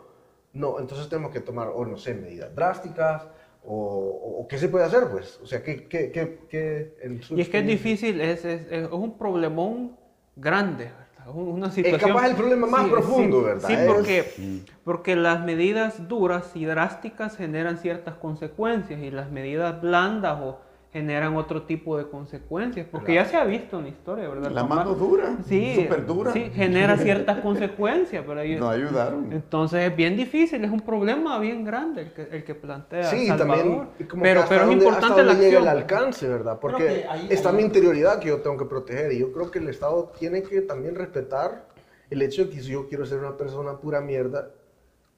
no, entonces tenemos que tomar, o no sé, medidas drásticas, o, qué se puede hacer, pues. O sea, ¿qué, qué, qué, Y es que es difícil, es, es, es un problemón grande, ¿verdad? Una situación... Es capaz el problema más profundo, ¿verdad? Sí, porque, porque las medidas duras y drásticas generan ciertas consecuencias y las medidas blandas o generan otro tipo de consecuencias, porque ya se ha visto en la historia, ¿verdad? La mano dura, sí, súper dura. Sí, genera [laughs] ciertas consecuencias, pero no ayudaron. Entonces es bien difícil, es un problema bien grande el que, el que plantea sí, También, pero, pero es importante la acción. el alcance, ¿verdad? Porque está mi interioridad que yo tengo que proteger y yo creo que el Estado tiene que también respetar el hecho de que si yo quiero ser una persona pura mierda,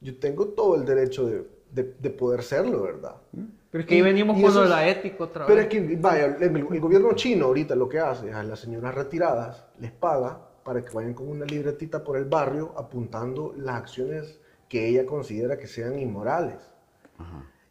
yo tengo todo el derecho de, de, de poder serlo, ¿verdad? ¿Mm? Pero es que ahí venimos con lo de la ética otra vez. Pero es que, vaya, el, gobierno chino ahorita lo que hace es a las señoras retiradas les paga para que vayan con una libretita por el barrio apuntando las acciones que ella considera que sean inmorales.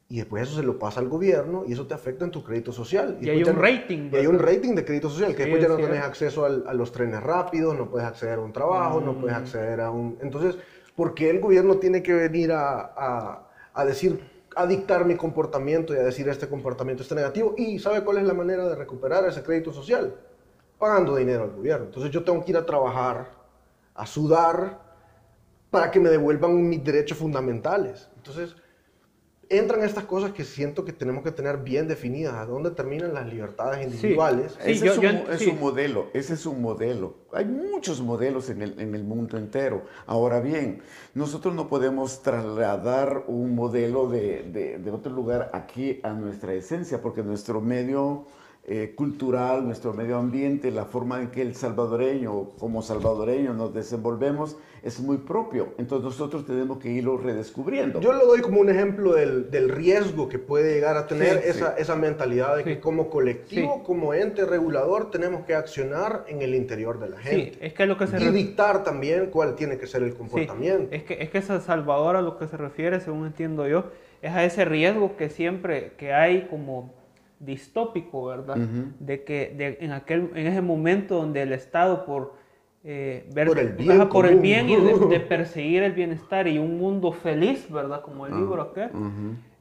Y después eso se lo pasa al gobierno y eso te afecta en tu crédito social. Y, hay un rating. Y hay un rating de crédito social, que después ya no tienes acceso a los trenes rápidos, no puedes acceder a un trabajo, no puedes mm. acceder a un... Entonces, ¿por qué el gobierno tiene que venir a, a, a decir, a dictar mi comportamiento y a decir este comportamiento está negativo. ¿Y sabe cuál es la manera de recuperar ese crédito social? Pagando dinero al gobierno. Entonces yo tengo que ir a trabajar, a sudar, para que me devuelvan mis derechos fundamentales. Entonces, entran estas cosas que siento que tenemos que tener bien definidas, a dónde terminan las libertades individuales. ese es, un, modelo, ese es un modelo. Hay muchos modelos en el, en el, mundo entero. Ahora bien, nosotros no podemos trasladar un modelo de, de, de otro lugar aquí a nuestra esencia, porque nuestro medio eh, cultural, nuestro medio ambiente, la forma en que el salvadoreño, como salvadoreño, nos desenvolvemos, es muy propio. Entonces nosotros tenemos que irlo redescubriendo. Yo lo doy como un ejemplo del, del riesgo que puede llegar a tener esa, esa, mentalidad de que como colectivo, como ente regulador, tenemos que accionar en el interior de la gente. es que lo que se y dictar también cuál tiene que ser el comportamiento. Es que, es que Salvador a lo que se refiere, según entiendo yo, es a ese riesgo que siempre que hay como distópico, ¿verdad? De que en, aquel, en ese momento donde el Estado por, eh, ver, por el bien, por el bien y de, [laughs] perseguir el bienestar y un mundo feliz, ¿verdad? Como el libro acá,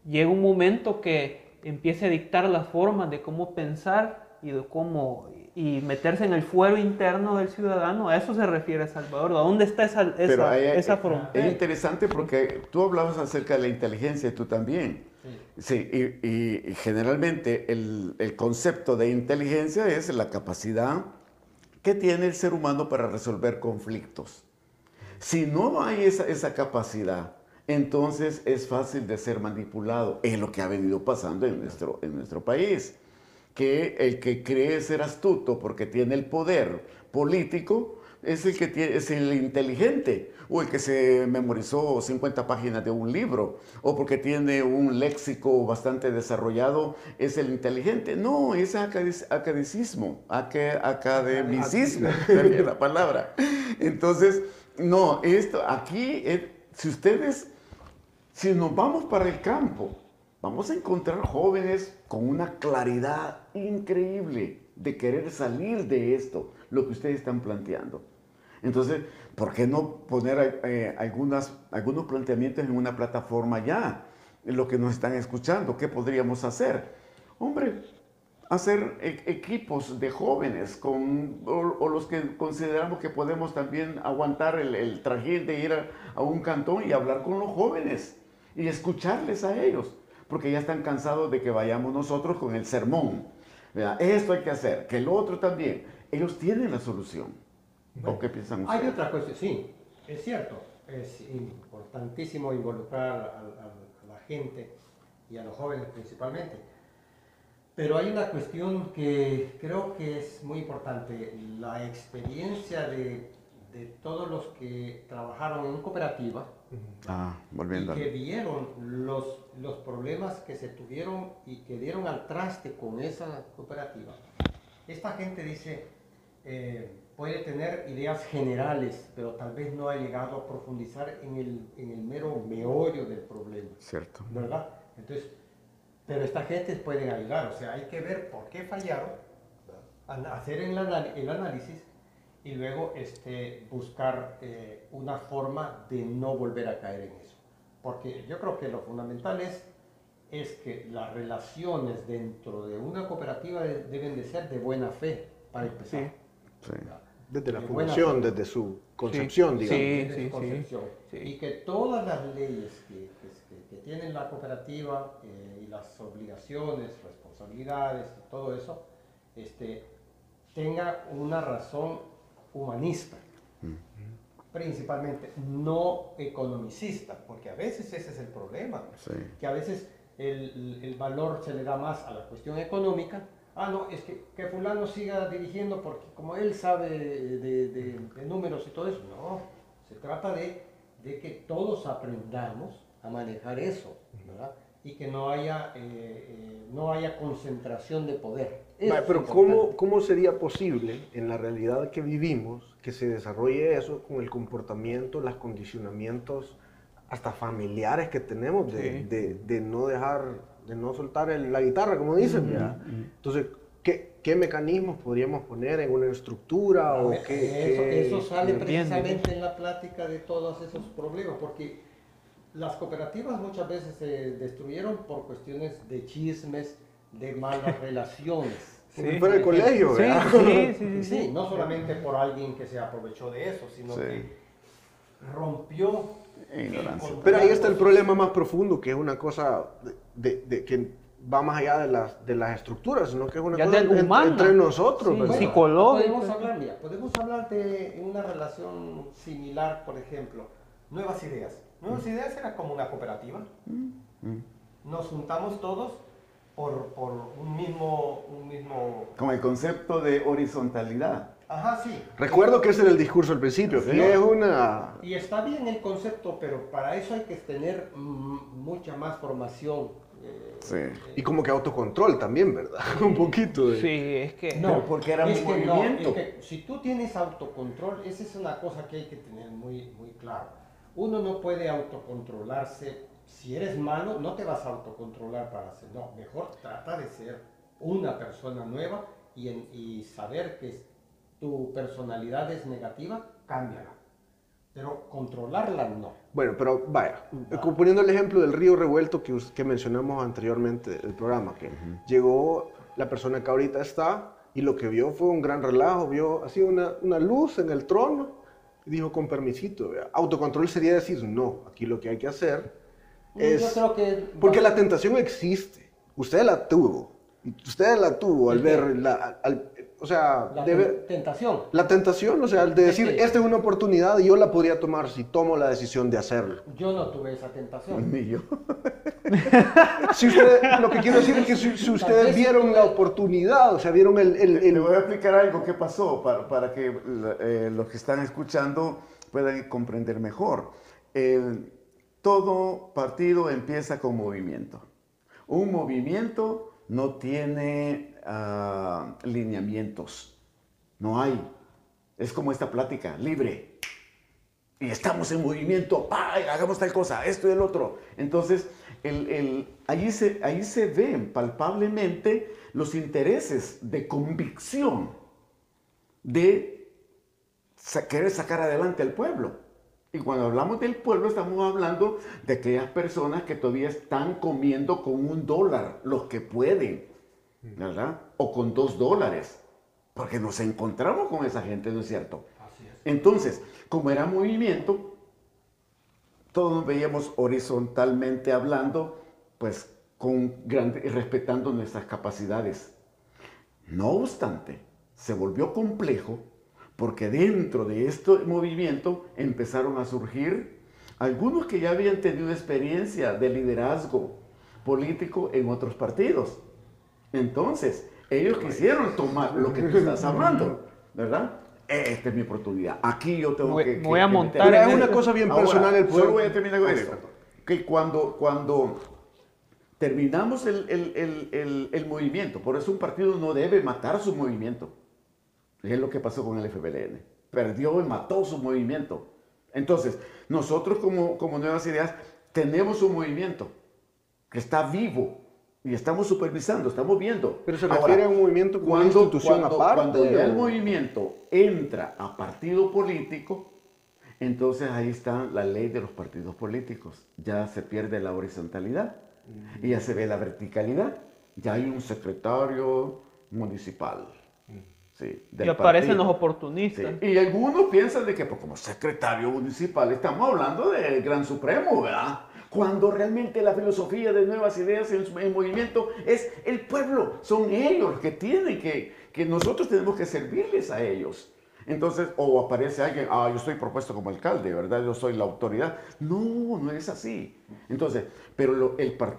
llega un momento que empiece a dictar las formas de cómo pensar y de cómo y meterse en el fuero interno del ciudadano, a eso se refiere Salvador. ¿A dónde está esa, esa, esa frontera? Es interesante porque tú hablabas acerca de la inteligencia, tú también. Sí, y, generalmente el, concepto de inteligencia es la capacidad que tiene el ser humano para resolver conflictos. Si no hay esa, esa capacidad, entonces es fácil de ser manipulado. Es lo que ha venido pasando en nuestro, en nuestro país. Que el que cree ser astuto porque tiene el poder político es el que tiene, es el inteligente o el que se memorizó 50 páginas de un libro, o porque tiene un léxico bastante desarrollado, es el inteligente. No, es academicismo, academicismo, es [laughs] la palabra. Entonces, no, esto aquí, eh, si ustedes, si nos vamos para el campo, vamos a encontrar jóvenes con una claridad increíble de querer salir de esto, lo que ustedes están planteando. Entonces, ¿por qué no poner eh, algunas, algunos planteamientos en una plataforma ya? Lo que nos están escuchando, ¿qué podríamos hacer? Hombre, hacer e, equipos de jóvenes con, o, los que consideramos que podemos también aguantar el, el trajín de ir a, un cantón y hablar con los jóvenes y escucharles a ellos, porque ya están cansados de que vayamos nosotros con el sermón. Esto hay que hacer, que el otro también ellos tienen la solución. Bueno, ¿O qué piensan Hay ustedes? otra cuestión, sí, es cierto, es importantísimo involucrar a, a- a la gente y a los jóvenes principalmente. Pero hay una cuestión que creo que es muy importante, la experiencia de, de todos los que trabajaron en cooperativa Ah, y que vieron los, los problemas que se tuvieron y que dieron al traste con esa cooperativa. Esta gente dice, eh, puede tener ideas generales, pero tal vez no ha llegado a profundizar en el, en el mero meollo del problema, Cierto. ¿verdad? Entonces, pero esta gente pueden ayudar, o sea, hay que ver por qué fallaron, hacer el, el análisis y luego este, buscar eh, una forma de no volver a caer en eso. Porque yo creo que lo fundamental es, es que las relaciones dentro de una cooperativa de- deben de ser de buena fe, para empezar. Sí. ¿verdad? Desde la De fundación, desde su concepción, Sí, digamos. Desde sí, su sí, concepción. sí. Y que todas las leyes que, que- que- que tienen la cooperativa eh, y las obligaciones, responsabilidades y todo eso, este, tenga una razón humanista, principalmente no economicista, porque a veces ese es el problema, Sí. que a veces el, el valor se le da más a la cuestión económica. Ah, no, es que, que fulano siga dirigiendo porque como él sabe de, de- de- de números y todo eso. No, se trata de, de que todos aprendamos a manejar eso, ¿verdad? Y que no haya, eh, eh, no haya concentración de poder. Eso pero. ¿cómo, ¿cómo sería posible en la realidad que vivimos que se desarrolle eso con el comportamiento, los condicionamientos hasta familiares que tenemos de, Sí. de- de no dejar, de no soltar el- la guitarra, como dicen? ¿verdad? Entonces, ¿qué, ¿qué mecanismos podríamos poner en una estructura? o eso, qué, qué- eso sale precisamente en la plática de todos esos problemas, porque las cooperativas muchas veces se destruyeron por cuestiones de chismes, de malas [laughs] relaciones. Si fuera el colegio, Sí, ¿verdad? sí, [laughs] sí, sí, sí. sí, no solamente por alguien que se aprovechó de eso, sino Sí. que rompió. Ignorancia. Pero ahí está el problema más profundo, que es una cosa de, de- que va más allá de las, de las estructuras, sino que es una Ya cosa del en- humano. entre nosotros. Sí, psicológico. Podemos hablar, mira, podemos hablar de una relación similar, por ejemplo, Nuevas Ideas. Nuevas Ideas era como una cooperativa. Nos juntamos todos por, por un mismo, un mismo... Con el concepto de horizontalidad. Ajá, sí. Recuerdo que ese era el discurso al principio, Sí. que es una... Y está bien el concepto, pero para eso hay que tener mm, mucha más formación. Sí. Y como que autocontrol también, ¿verdad? [laughs] un poquito de... Sí, es que... Pero porque era es un que no, movimiento. es que si tú tienes autocontrol, esa es una cosa que hay que tener muy, muy claro. Uno no puede autocontrolarse. Si eres malo, no te vas a autocontrolar para hacer. No, mejor trata de ser una persona nueva y, en- y saber que tu personalidad es negativa, cámbiala. Pero controlarla no. Bueno, pero vaya, poniendo el ejemplo del río revuelto que, que mencionamos anteriormente del programa, que llegó la persona que ahorita está y lo que vio fue un gran relajo, vio así una, una luz en el trono y dijo con permisito, vea. autocontrol sería decir, no, aquí lo que hay que hacer es... Yo creo que Porque la tentación existe, usted la tuvo, usted la tuvo al ver, la, al- o sea, la de tentación. la tentación, o sea, de Es decir, que- esta es una oportunidad y yo la podría tomar si tomo la decisión de hacerlo. Yo no tuve esa tentación. Ni yo. [laughs] Si usted, lo que quiero decir es que si, ustedes vieron tuve- la oportunidad, o sea, vieron el... el- el- Le voy a explicar algo que pasó para, para que eh, los que están escuchando puedan comprender mejor. El- todo partido empieza con movimiento. Un movimiento no tiene ah, lineamientos. No hay. Es como esta plática, libre. Y estamos en movimiento, ¡pa! hagamos tal cosa, esto y el otro. Entonces, el, allí, se, ahí se ven palpablemente los intereses de convicción de querer sacar adelante al pueblo. Y cuando hablamos del pueblo estamos hablando de aquellas personas que todavía están comiendo con un dólar, los que pueden, ¿verdad? O con dos dólares, porque nos encontramos con esa gente, ¿no es cierto? Así es. Entonces, como era movimiento, todos nos veíamos horizontalmente hablando, pues con grande, respetando nuestras capacidades. No obstante, se volvió complejo porque dentro de este movimiento empezaron a surgir algunos que ya habían tenido experiencia de liderazgo político en otros partidos. Entonces, ellos quisieron tomar lo que tú estás hablando, ¿verdad? Esta es mi oportunidad. Aquí yo tengo Voy- que, voy a que montar meter- es una cosa bien Ahora, personal el poder. Solo voy a terminar con esto. Que cuando, cuando terminamos el, el- el- el- el movimiento, por eso un partido no debe matar su movimiento. Es lo que pasó con el FBLN. Perdió y mató su movimiento. Entonces, nosotros como, como Nuevas Ideas tenemos un movimiento que está vivo y estamos supervisando, estamos viendo. Pero se Ahora, refiere a un movimiento como una cuando, institución cuando- aparte. Cuando ya el movimiento entra a partido político, entonces ahí está la ley de los partidos políticos. Ya se pierde la horizontalidad y ya se ve la verticalidad. Ya hay un secretario municipal. Sí, Y aparecen partido. los oportunistas. Sí, Y algunos piensan de que pues, como secretario municipal estamos hablando del Gran Supremo, ¿verdad? Cuando realmente la filosofía de nuevas ideas en, movimiento es el pueblo, son ellos los que tienen que, que nosotros tenemos que servirles a ellos. Entonces, o aparece alguien, ah, yo estoy propuesto como alcalde, ¿verdad? Yo soy la autoridad. No, no es así. Entonces, pero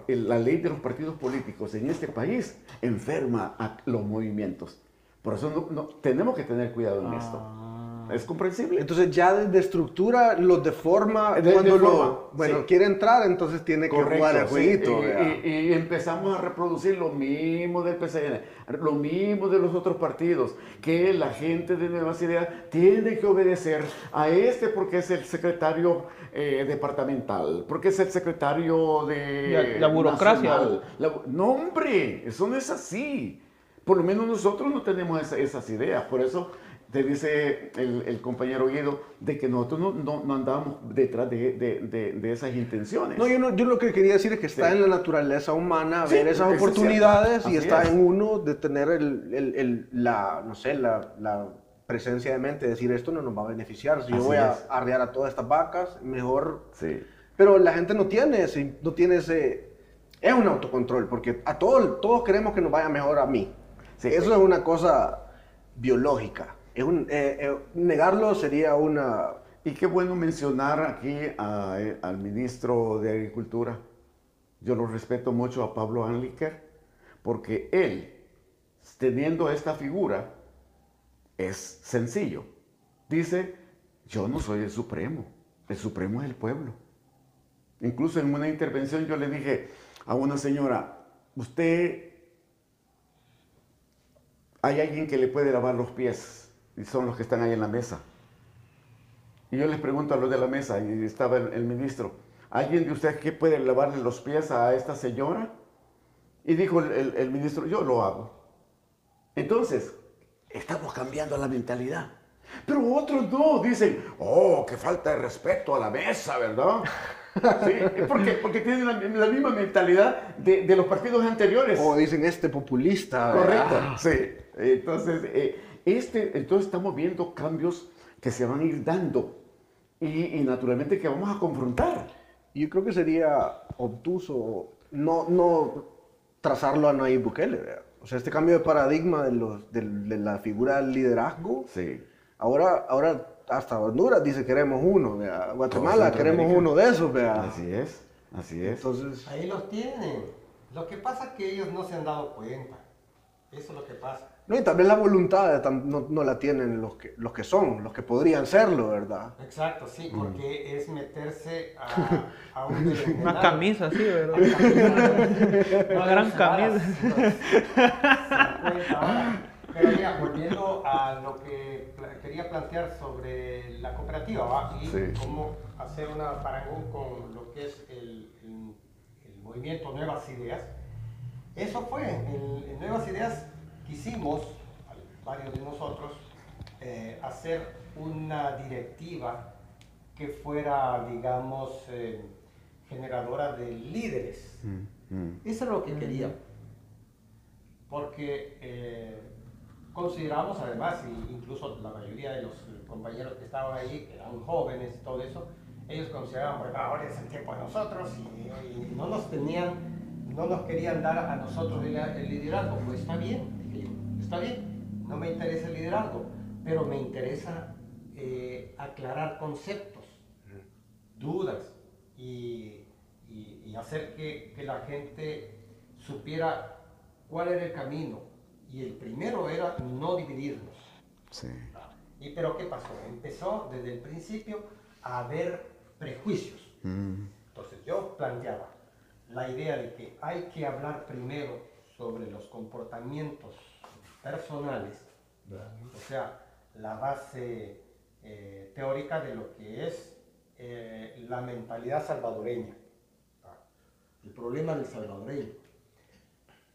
la ley de los partidos políticos en este país enferma a los movimientos. Por eso tenemos que tener cuidado en Ah. esto. ¿Es comprensible? Entonces ya desde estructura los deforma De- cuando deforma, lo, bueno, sí. quiere entrar, entonces tiene que jugar el sí. jueguito. Y- ¿verdad? y, y empezamos a reproducir lo mismo del PCN, lo mismo de los otros partidos, que la gente de Nuevas Ideas tiene que obedecer a este porque es el secretario eh, departamental, porque es el secretario de... La- la burocracia. nacional. La no, hombre, eso no es así. Por lo menos nosotros no tenemos esa- esas ideas, por eso te dice el, el compañero Guido de que nosotros no, no, no andamos detrás de, de- de- de esas intenciones. No yo, no, yo lo que quería decir es que está Sí. en la naturaleza humana Sí, ver esas es oportunidades y está es. en uno de tener el, el- el- la, no sé, la, la presencia de mente, decir esto no nos va a beneficiar. Si yo Así voy a es. arrear a todas estas vacas, mejor... Sí. Pero la gente no tiene ese, no tiene ese... Es un autocontrol, porque a todos, todos queremos que nos vaya mejor a mí. Sí. Eso es una cosa biológica. Eh, eh, negarlo sería una... Y qué bueno mencionar aquí eh, al ministro de Agricultura. Yo lo respeto mucho a Pablo Anliker, porque él, teniendo esta figura, es sencillo. Dice, yo no soy el Supremo, el Supremo es el pueblo. Incluso en una intervención yo le dije a una señora, usted, hay alguien que le puede lavar los pies, y son los que están ahí en la mesa. Y yo les pregunto a los de la mesa, y estaba el, el ministro, ¿alguien de ustedes que puede lavarle los pies a esta señora? Y dijo el, el- el ministro, yo lo hago. Entonces, estamos cambiando la mentalidad. Pero otros no, dicen, oh, qué falta de respeto a la mesa, ¿verdad? [laughs] Sí, porque, porque tienen la, la misma mentalidad de, de los partidos anteriores. O dicen este populista. Correcto, sí. Entonces, eh, este, entonces estamos viendo cambios que se van a ir dando y, y naturalmente que vamos a confrontar. Yo creo que sería obtuso no, no trazarlo a Nayib Bukele. ¿verdad? O sea, este cambio de paradigma de, los, de, de la figura del liderazgo. Sí. Ahora, ahora hasta Honduras dice queremos uno. ¿verdad? Guatemala queremos uno de esos. ¿verdad? Así es, así es. Entonces, Ahí los tienen. Lo que pasa es que ellos no se han dado cuenta. Eso es lo que pasa. No, y vez la voluntad no, no la tienen los que, los que son, los que podrían serlo, ¿verdad? Exacto, sí, porque es meterse a, [laughs] a un Una camisa, sí, ¿verdad? Una gran camisa. Pero mira, volviendo a lo que quería plantear sobre la cooperativa ¿va? y Sí. cómo hacer una parangón con lo que es el, el- el movimiento Nuevas Ideas. Eso fue, en, en Nuevas Ideas quisimos, varios de nosotros, eh, hacer una directiva que fuera, digamos, eh, generadora de líderes. Mm, mm. Eso es lo que queríamos. Porque eh, consideramos además, y incluso la mayoría de los eh, compañeros que estaban ahí, que eran jóvenes y todo eso, ellos consideraban, bueno, ahora es el tiempo de nosotros y, y no nos tenían, no nos querían dar a nosotros el, el liderazgo. Pues está bien, está bien, no me interesa el liderazgo, pero me interesa eh, aclarar conceptos, dudas y, y- y hacer que, que la gente supiera cuál era el camino. Y el primero era no dividirnos. Sí. ¿Y pero qué pasó? Empezó desde el principio a haber prejuicios. Mm, Entonces yo planteaba la idea de que hay que hablar primero sobre los comportamientos personales, o sea, la base eh, teórica de lo que es eh, la mentalidad salvadoreña, ¿va? el problema del salvadoreño.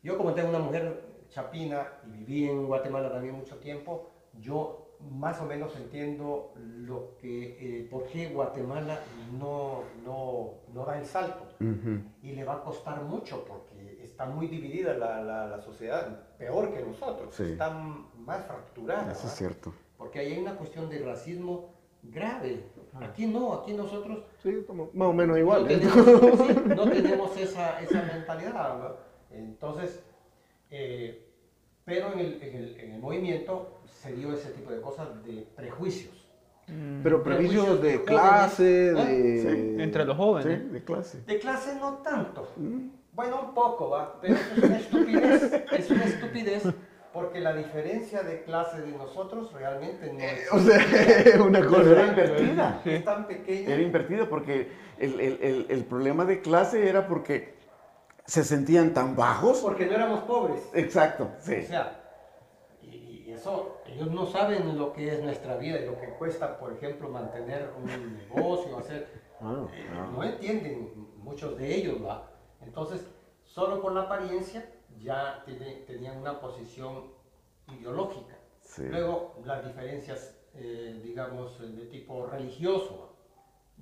Yo como tengo una mujer chapina y viví en Guatemala también mucho tiempo, yo más o menos entiendo lo que, eh, por qué Guatemala no, no, no da el salto y le va a costar mucho porque está muy dividida la, la, la sociedad, peor que nosotros, Sí. está más fracturada. Eso es cierto. Porque ahí hay una cuestión de racismo grave. Aquí no, aquí nosotros Sí, estamos más o menos igual. no ¿eh? tenemos, sí, no [laughs] tenemos esa, esa mentalidad. ¿no? Entonces, eh, pero en el, en, el, en el movimiento se dio ese tipo de cosas de prejuicios. Mm, Pero prejuicios de jóvenes, clase, ¿eh? de... Sí. entre los Sí, jóvenes. de clase. De clase no tanto. Mm, Bueno, un poco, ¿va? Pero eso es una estupidez. Es una estupidez porque la diferencia de clase de nosotros realmente no es, O sea, [laughs] una Pero era cosa... invertida. es tan pequeña. Era invertida porque el, el- el- el problema de clase era porque se sentían tan bajos. Porque no éramos pobres. Exacto, O sí. sea, y, y eso, ellos no saben lo que es nuestra vida y lo que cuesta, por ejemplo, mantener un negocio, hacer... Ah, eh, ah. No entienden muchos de ellos, ¿va? Entonces, solo por la apariencia ya tiene- tenían una posición ideológica. Sí. Luego, las diferencias, eh, digamos, de tipo religioso.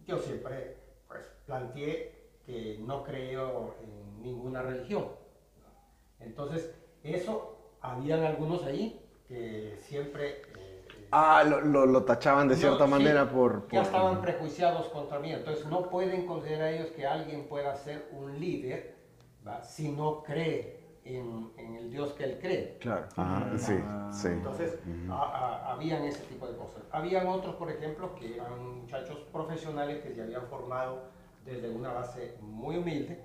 Yo siempre pues, planteé que no creo en ninguna religión. Entonces, eso, habían algunos ahí que siempre... Ah, lo, lo, lo tachaban de no, cierta sí, manera por... Ya estaban prejuiciados contra mí. Entonces, no pueden considerar ellos que alguien pueda ser un líder ¿va? si no cree en, en el Dios que él cree. Claro. Ajá, sí, sí. Entonces, a- a- habían ese tipo de cosas. Habían otros, por ejemplo, que eran muchachos profesionales que se habían formado desde una base muy humilde.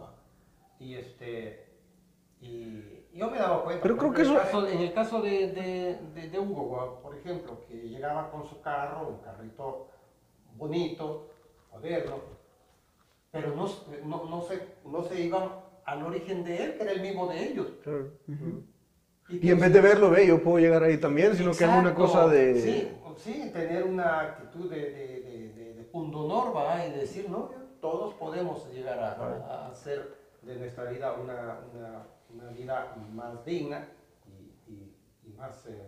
¿va? Y este. Y yo me daba cuenta. Pero creo que en el caso, en el caso de, de, de- de Hugo, por ejemplo, que llegaba con su carro, un carrito bonito, moderno, pero no, se- no, no, se, no se iban al origen de él, que era el mismo de ellos. Claro. Y en vez de verlo, ve, yo puedo llegar ahí también, sino que es una cosa de... Sí, sí, tener una actitud de, de, de, pundonor, ¿va? Y decir, no, todos podemos llegar a, a- a hacer de nuestra vida una, una, una vida más digna y, y, y más, eh,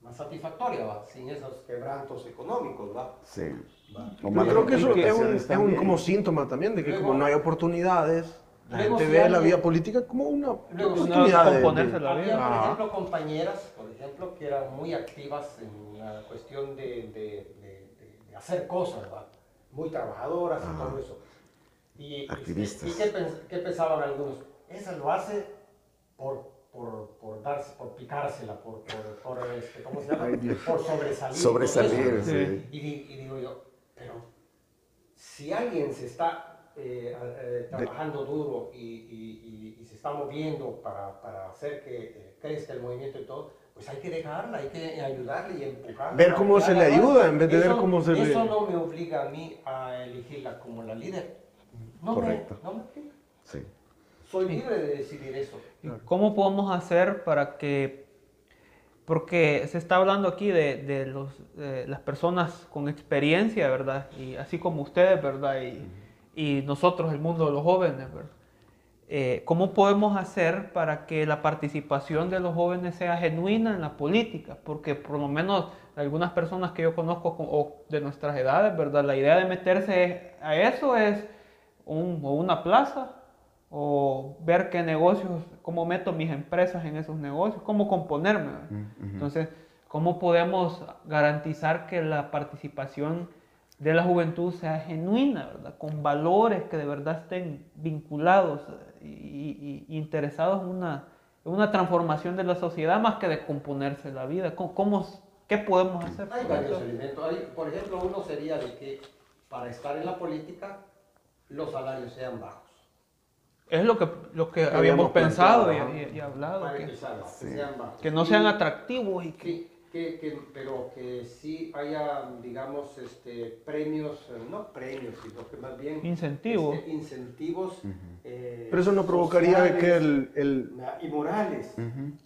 más satisfactoria, ¿va? Sin esos quebrantos económicos, ¿va? Sí. ¿Va? Yo creo que eso es un, es un como síntoma también de que Luego- como no hay oportunidades, la gente si ve la vida política como una Luego oportunidad de- componerse de- la Había, vida. por Ajá. ejemplo, compañeras, por ejemplo, que eran muy activas en la cuestión de, de- de- de- de hacer cosas, ¿va? muy trabajadoras y Ajá. todo eso. Y, y- Activistas. ¿Y, qué, pens- qué pensaban algunos? Esa lo hace por, por, por darse, por picársela, por, por, por, este, ¿cómo se llama? Ay, por sobresalir. Sobresalir, sí. Y, y digo yo, pero si alguien se está eh, eh, trabajando duro y, y- y- se está moviendo para, para hacer que eh, crezca el movimiento y todo, pues hay que dejarla, hay que ayudarle y empujarla. Ver cómo se le ayuda en vez de ver Eso- cómo se le- Eso no me obliga a mí a elegirla como la líder. No Correcto. Me, no me obliga. Sí. Soy libre de decidir eso. ¿Y ¿Cómo podemos hacer para que, porque se está hablando aquí de, de los, de las personas con experiencia, ¿verdad? Y así como ustedes, ¿verdad? Y, y nosotros, el mundo de los jóvenes, ¿verdad? Eh, ¿Cómo podemos hacer para que la participación de los jóvenes sea genuina en la política? Porque por lo menos algunas personas que yo conozco con- o de nuestras edades, ¿verdad? La idea de meterse a eso es un- o una plaza o ver qué negocios, cómo meto mis empresas en esos negocios, cómo componerme. ¿verdad? Entonces, ¿cómo podemos garantizar que la participación de la juventud sea genuina, ¿verdad? con valores que de verdad estén vinculados y, y- y interesados en una, una transformación de la sociedad más que de componerse la vida. ¿Cómo, cómo- qué podemos hacer? Hay varios elementos. Hay, por ejemplo, uno sería de que para estar en la política los salarios sean bajos. Es lo que, lo que habíamos habíamos pensado y, y- y hablado, Para que, que Sí. que no sean atractivos y que... Que, que- pero que sí haya, digamos, este, premios, eh, no premios, sino que más bien Incentivos. este, incentivos. eh, Pero eso no provocaría que el, el- y morales.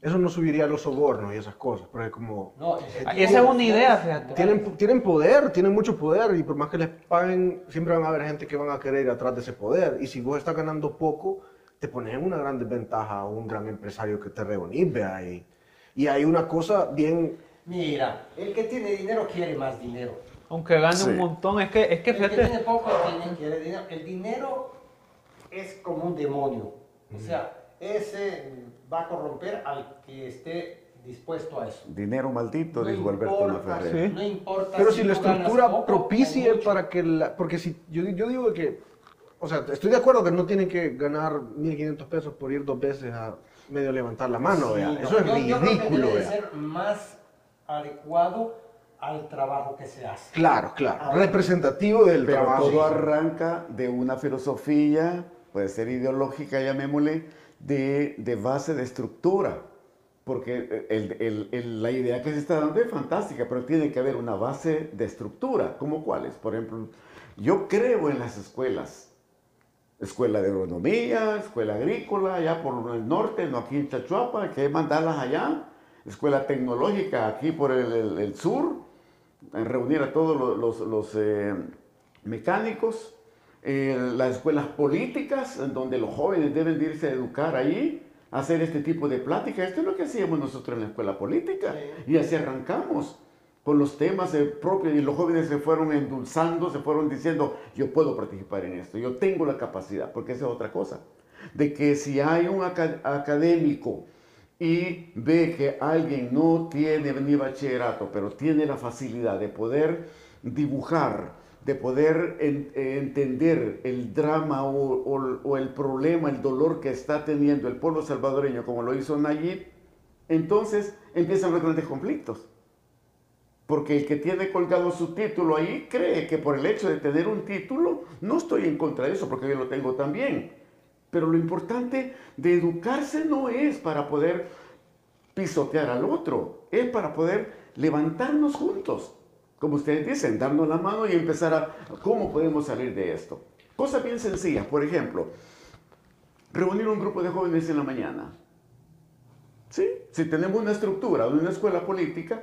Eso no subiría los sobornos y esas cosas, porque como... No, Ah, Esa es una idea, fíjate. Tienen, tienen poder, tienen mucho poder y por más que les paguen, siempre van a haber gente que van a querer ir atrás de ese poder. Y si vos estás ganando poco, te pones en una gran desventaja a un gran empresario que te reunís, vea. Y, y hay una cosa bien... Mira, el que tiene dinero quiere más dinero. Aunque gane Sí. un montón, es que, es que El que fíjate, tiene poco tiene, quiere dinero. El dinero es como un demonio. O sea, ese va a corromper al que esté dispuesto a eso. Dinero maldito, No dijo Alberto importa, Laferrere. Sí. no importa Pero si la tú ganas estructura propicie para que la... Porque si yo, yo digo que... O sea, estoy de acuerdo que no tienen que ganar 1.500 pesos por ir dos veces a medio levantar la mano, Sí, vea. no, Eso es yo- yo creo que ridículo, debe ser más adecuado al trabajo que se hace. Claro, claro. Ahora- Representativo del Pero trabajo. todo arranca de una filosofía, puede ser ideológica, llamémosle, de, de base de estructura. Porque el- el- el- la idea que se está dando es fantástica, pero tiene que haber una base de estructura. ¿Cómo cuáles? Por ejemplo, yo creo en las escuelas. Escuela de agronomía, escuela agrícola, allá por el norte, no aquí en Chachuapa, hay que mandarlas allá. Escuela tecnológica aquí por el, el- el sur, en reunir a todos los, los- los, eh, mecánicos. Eh, las escuelas políticas, en donde los jóvenes deben de irse a educar ahí, hacer este tipo de pláticas. Esto es lo que hacíamos nosotros en la escuela política. Y así arrancamos con los temas eh, propios y los jóvenes se fueron endulzando, se fueron diciendo, yo puedo participar en esto, yo tengo la capacidad, porque esa es otra cosa. De que si hay un aca- académico y ve que alguien no tiene ni bachillerato, pero tiene la facilidad de poder dibujar, de poder en- entender el drama o- o el problema, el dolor que está teniendo el pueblo salvadoreño, como lo hizo Nayib, entonces empiezan los grandes conflictos. Porque el que tiene colgado su título ahí cree que por el hecho de tener un título, no estoy en contra de eso, porque yo lo tengo también. Pero lo importante de educarse no es para poder pisotear al otro, es para poder levantarnos juntos. Como ustedes dicen, darnos la mano y empezar a, ¿cómo podemos salir de esto? Cosas bien sencillas, por ejemplo, reunir un grupo de jóvenes en la mañana. ¿Sí? Si tenemos una estructura una escuela política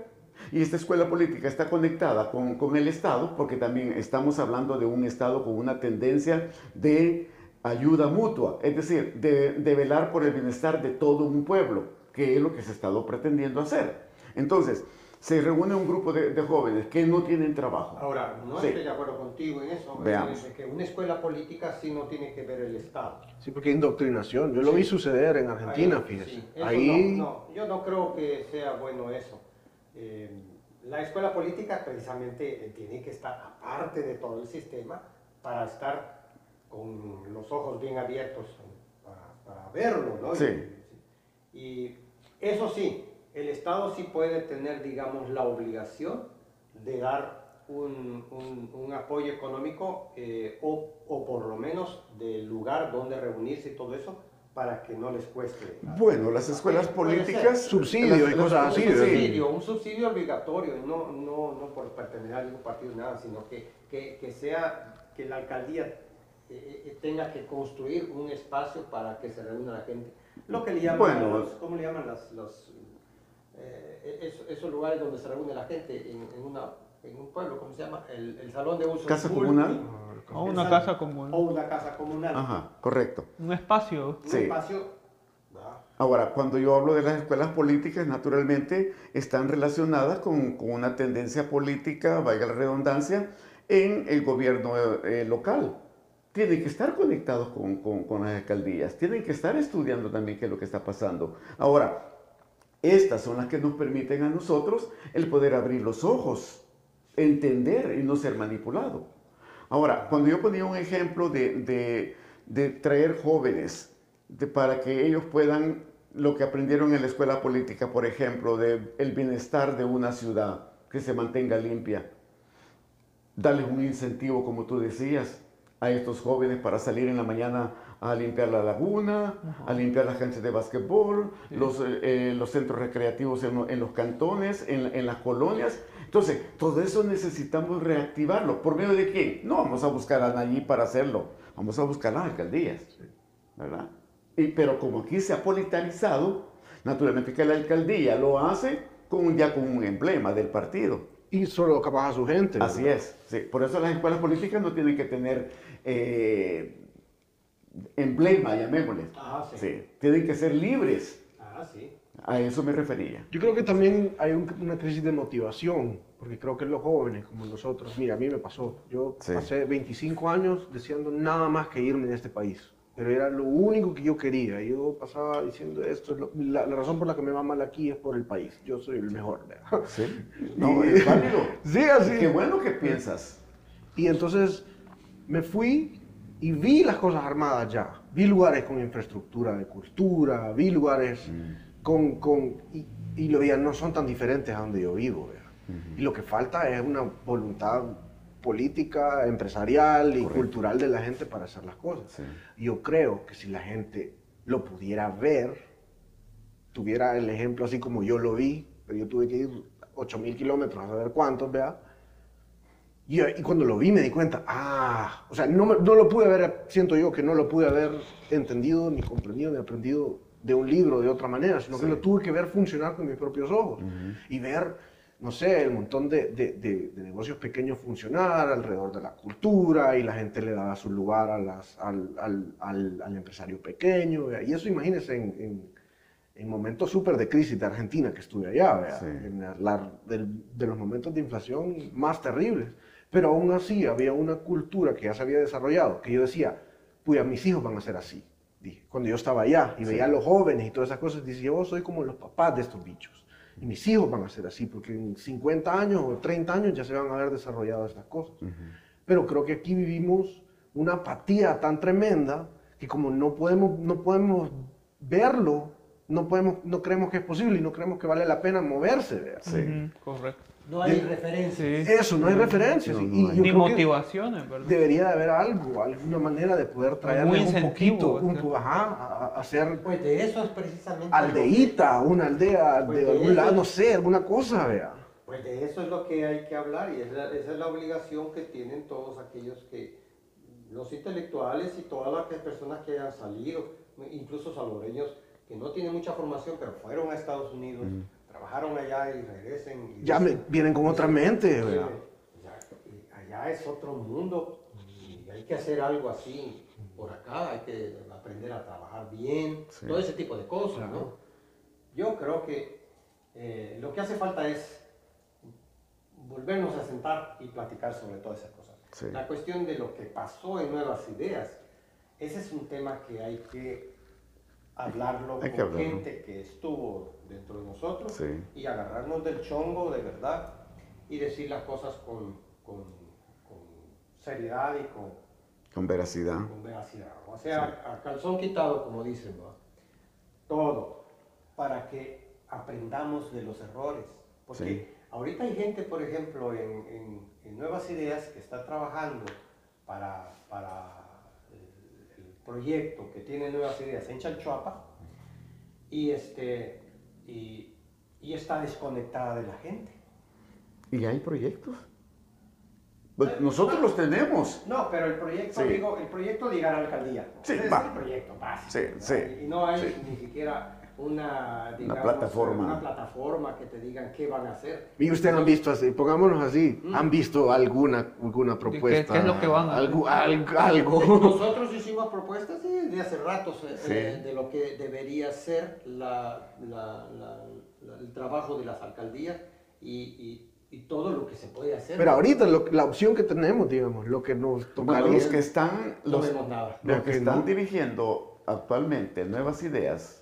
y esta escuela política está conectada con, con el Estado, porque también estamos hablando de un Estado con una tendencia de ayuda mutua, es decir, de, de velar por el bienestar de todo un pueblo, que es lo que se ha estado pretendiendo hacer. Entonces, se reúne un grupo de, de jóvenes que no tienen trabajo. Ahora, no Sí. estoy de acuerdo contigo en eso. Veamos. Que una escuela política sí no tiene que ver el Estado. Sí, porque indoctrinación. Yo lo vi suceder en Argentina, Ahí, fíjese. sí, Ahí... no, no, yo no creo que sea bueno eso. Eh, la escuela política precisamente eh, tiene que estar aparte de todo el sistema para estar con los ojos bien abiertos para, para verlo, ¿no? Sí. Y, y eso sí, el Estado sí puede tener, digamos, la obligación de dar un, un- un apoyo económico eh, o, o por lo menos del lugar donde reunirse y todo eso para que no les cueste. Bueno, las escuelas políticas... Subsidio y las- cosas Un así, ¿verdad? subsidio, un subsidio obligatorio, no, no, no por pertenecer a ningún partido, nada, sino que, que, que sea, que la alcaldía eh, eh, tenga que construir un espacio para que se reúna la gente. Lo que le llaman, Bueno. los- ¿cómo le llaman las, los, eh, esos, esos lugares donde se reúne la gente en, en una, en un pueblo, ¿cómo se llama? El, el salón de uso ¿Casa comunal? O una casa común. O una casa comunal. Ajá, correcto. Un espacio. Un Sí. espacio. ah, Ahora, cuando yo hablo de las escuelas políticas, naturalmente están relacionadas con, con una tendencia política, valga la redundancia, en el gobierno eh, local. Tienen que estar conectados con, con- las alcaldías, tienen que estar estudiando también qué es lo que está pasando. Ahora, estas son las que nos permiten a nosotros el poder abrir los ojos, entender y no ser manipulado. Ahora, cuando yo ponía un ejemplo de, de- de traer jóvenes para que ellos puedan lo que aprendieron en la escuela política, por ejemplo, de el bienestar de una ciudad, que se mantenga limpia. Darles un incentivo, como tú decías, a estos jóvenes para salir en la mañana a limpiar la laguna, a limpiar las canchas de básquetbol, los, eh, eh, los centros recreativos en, en los cantones, en, en, las colonias. Entonces, todo eso necesitamos reactivarlo. ¿Por medio de quién? No vamos a buscar a allí para hacerlo, vamos a buscar las alcaldías, ¿verdad? Y, pero como aquí se ha politizado, naturalmente que la alcaldía lo hace con, ya con un emblema del partido. Y solo capaz a su gente. ¿verdad? Así es. Sí. Por eso las escuelas políticas no tienen que tener eh, emblema, llamémosle. Ah, sí. sí. Tienen que ser libres. Ah, sí. A eso me refería. Yo creo que también hay un, una crisis de motivación, porque creo que los jóvenes como nosotros, mira, a mí me pasó, yo Sí. pasé 25 años deseando nada más que irme de este país, pero era lo único que yo quería. Yo pasaba diciendo esto, es lo- la, la razón por la que me va mal aquí es por el país, yo soy el mejor. ¿verdad? Sí. [laughs] No, es válido. [laughs] Sí, así. Qué bueno que piensas. Y entonces me fui y vi las cosas armadas ya. Vi lugares con infraestructura de cultura, vi lugares con... con y, y lo veía, no son tan diferentes a donde yo vivo. Y lo que falta es una voluntad política, empresarial y Correcto. cultural de la gente para hacer las cosas. Sí. Yo creo que si la gente lo pudiera ver, tuviera el ejemplo así como yo lo vi, pero yo tuve que ir 8.000 kilómetros a saber cuántos, vea. Y, y cuando lo vi me di cuenta, ah, o sea, no, me- no lo pude haber, siento yo que no lo pude haber entendido, ni comprendido, ni aprendido de un libro de otra manera, sino que Sí. lo tuve que ver funcionar con mis propios ojos y ver, no sé, el montón de, de- de- de negocios pequeños funcionar alrededor de la cultura y la gente le daba su lugar a las- al, al- al- al empresario pequeño. Y eso imagínense en, en- en momentos súper de crisis de Argentina que estuve allá, Sí. en la- de los momentos de inflación más terribles. Pero aún así había una cultura que ya se había desarrollado, que yo decía, pues mis hijos van a ser así. Dije, cuando yo estaba allá y veía a los jóvenes y todas esas cosas, decía, yo soy como los papás de estos bichos. Y mis hijos van a ser así, porque en 50 años o 30 años ya se van a haber desarrollado estas cosas. Pero creo que aquí vivimos una apatía tan tremenda que como no podemos, no podemos verlo, no, podemos, no creemos que es posible y no creemos que vale la pena moverse. Sí. Ujú, correcto. No hay De- referencia. Sí. Eso, no hay referencias. No, y- no y hay. yo Ni motivaciones, ¿verdad? Debería de haber algo, alguna manera de poder traerle un poquito, un, po- ajá, a, a hacer Pues de eso es precisamente. aldeíta, una aldea Pues de de algún lado, no sé, alguna cosa, vea. Pues de eso es lo que hay que hablar y es la- esa es la obligación que tienen todos aquellos que, los intelectuales y todas las personas que hayan salido, incluso salvadoreños que no tienen mucha formación pero fueron a Estados Unidos, trabajaron allá y regresen. y Ya me- vienen con otra mente, ya- y allá es otro mundo y hay que hacer algo así por acá, hay que aprender a trabajar bien, Sí. todo ese tipo de cosas, Claro. ¿no? Yo creo que eh, lo que hace falta es volvernos a sentar y platicar sobre todas esas cosas. Sí. La cuestión de lo que pasó en Nuevas Ideas, ese es un tema que hay que hablarlo Hay con que hablarlo. gente que estuvo dentro de nosotros Sí. y agarrarnos del chongo de verdad y decir las cosas con, con- con seriedad y con, Con veracidad. con veracidad. O sea, a calzón quitado, como dicen, ¿no? todo, para que aprendamos de los errores. Porque Sí. ahorita hay gente, por ejemplo, en, en- en Nuevas Ideas que está trabajando para, para el, el proyecto que tiene Nuevas Ideas en Chalchuapa y, este, y, y está desconectada de la gente. ¿Y hay proyectos? Pues nosotros los tenemos. No, pero el proyecto, Sí. digo, el proyecto de llegar a la alcaldía. Sí, Ese es va. el proyecto básico. Sí, sí, Y no hay ni siquiera una, digamos, plataforma. una plataforma que te digan qué van a hacer. Y ustedes han visto así, pongámonos así, Mm. han visto alguna, alguna propuesta. qué es lo que van a hacer? algo, algo, algo. Nosotros hicimos propuestas de hace ratos eh, Sí. eh, de lo que debería ser la- la- la- la- el trabajo de las alcaldías y, y- y todo lo que se puede hacer. Pero ahorita lo- la opción que tenemos, digamos, lo que nos Bueno, tocaría... los que están, no los, vemos nada. los que están no. dirigiendo actualmente nuevas ideas,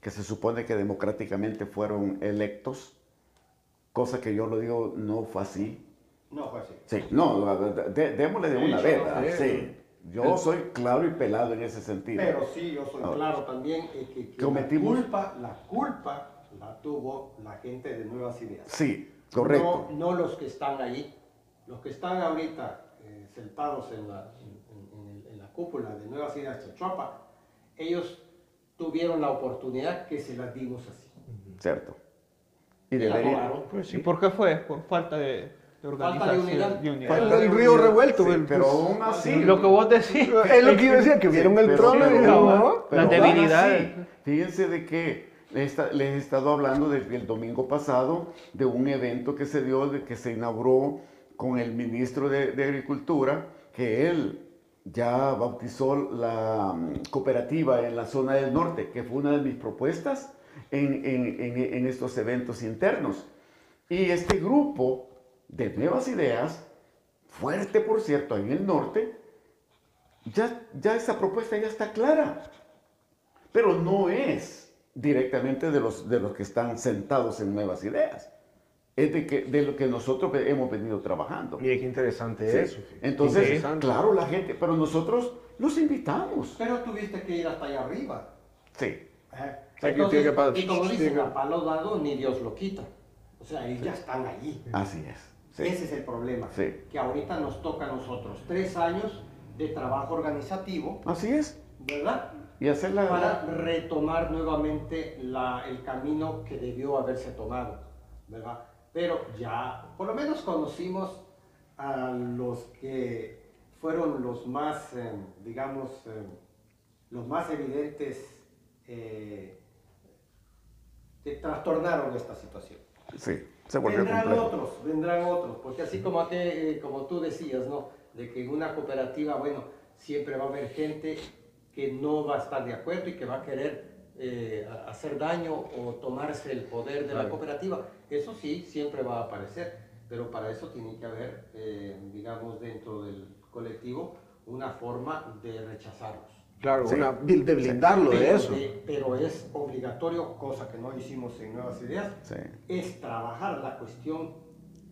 que se supone que democráticamente fueron electos, cosa que yo lo digo no fue así. No fue así. Sí, no, de- démosle de De una vez, no, sí. Yo soy claro y pelado en ese sentido. Pero sí, yo soy Ahora, claro también que, que la cometimos- culpa, la culpa la tuvo la gente de Nuevas Ideas. Sí, correcto. No, no los que están ahí. Los que están ahorita eh, sentados en la, en- en- en la cúpula de Nuevas Ideas Chachuapa, ellos tuvieron la oportunidad que se las dimos así. Cierto. Y debería. Pues ¿Y por qué fue? Por falta de, de Falta de unidad. El- el río revuelto, Sí, el- pero pues, aún así. Lo que vos decís. Es lo que yo decía, que vieron el trono y "No". Las debilidades. así, Fíjense de que les he estado hablando desde el domingo pasado de un evento que se dio, de que se inauguró con el ministro de, de Agricultura, que él ya bautizó la mm, cooperativa en la zona del norte, que fue una de mis propuestas en, estos eventos internos. Y este grupo de nuevas ideas, fuerte por cierto, en el norte, ya, esa propuesta ya está clara pero no es directamente de los que están sentados en nuevas ideas. Es de, que, de lo que nosotros hemos venido trabajando. Mire qué interesante Sí. eso. Entonces, Interesante. claro, la gente, pero nosotros los invitamos. Pero tuviste que ir hasta allá arriba. Sí, Eh, que entonces, y como dicen, a palo dado ni Dios lo quita. O sea, ellos ya están allí. así es. Sí. Ese es el problema. Sí. Que ahorita nos toca a nosotros tres años de trabajo organizativo, Así es. ¿verdad? Y hacer la... Para retomar nuevamente la- el camino que debió haberse tomado, ¿verdad? Pero ya, por lo menos conocimos a los que fueron los más, eh, digamos, eh, los más evidentes eh, que trastornaron esta situación. Sí, se volvió Vendrán complejo. otros, vendrán otros, porque así como, eh, como tú decías, ¿no? De que en una cooperativa, bueno, siempre va a haber gente que no va a estar de acuerdo y que va a querer eh, hacer daño o tomarse el poder de la cooperativa. Eso sí, siempre va a aparecer, pero para eso tiene que haber, eh, digamos, dentro del colectivo, una forma de rechazarlos. Claro, Sí. una, de blindarlo de Pero eso. de- pero es obligatorio, cosa que no hicimos en Nuevas Ideas, Sí. es trabajar la cuestión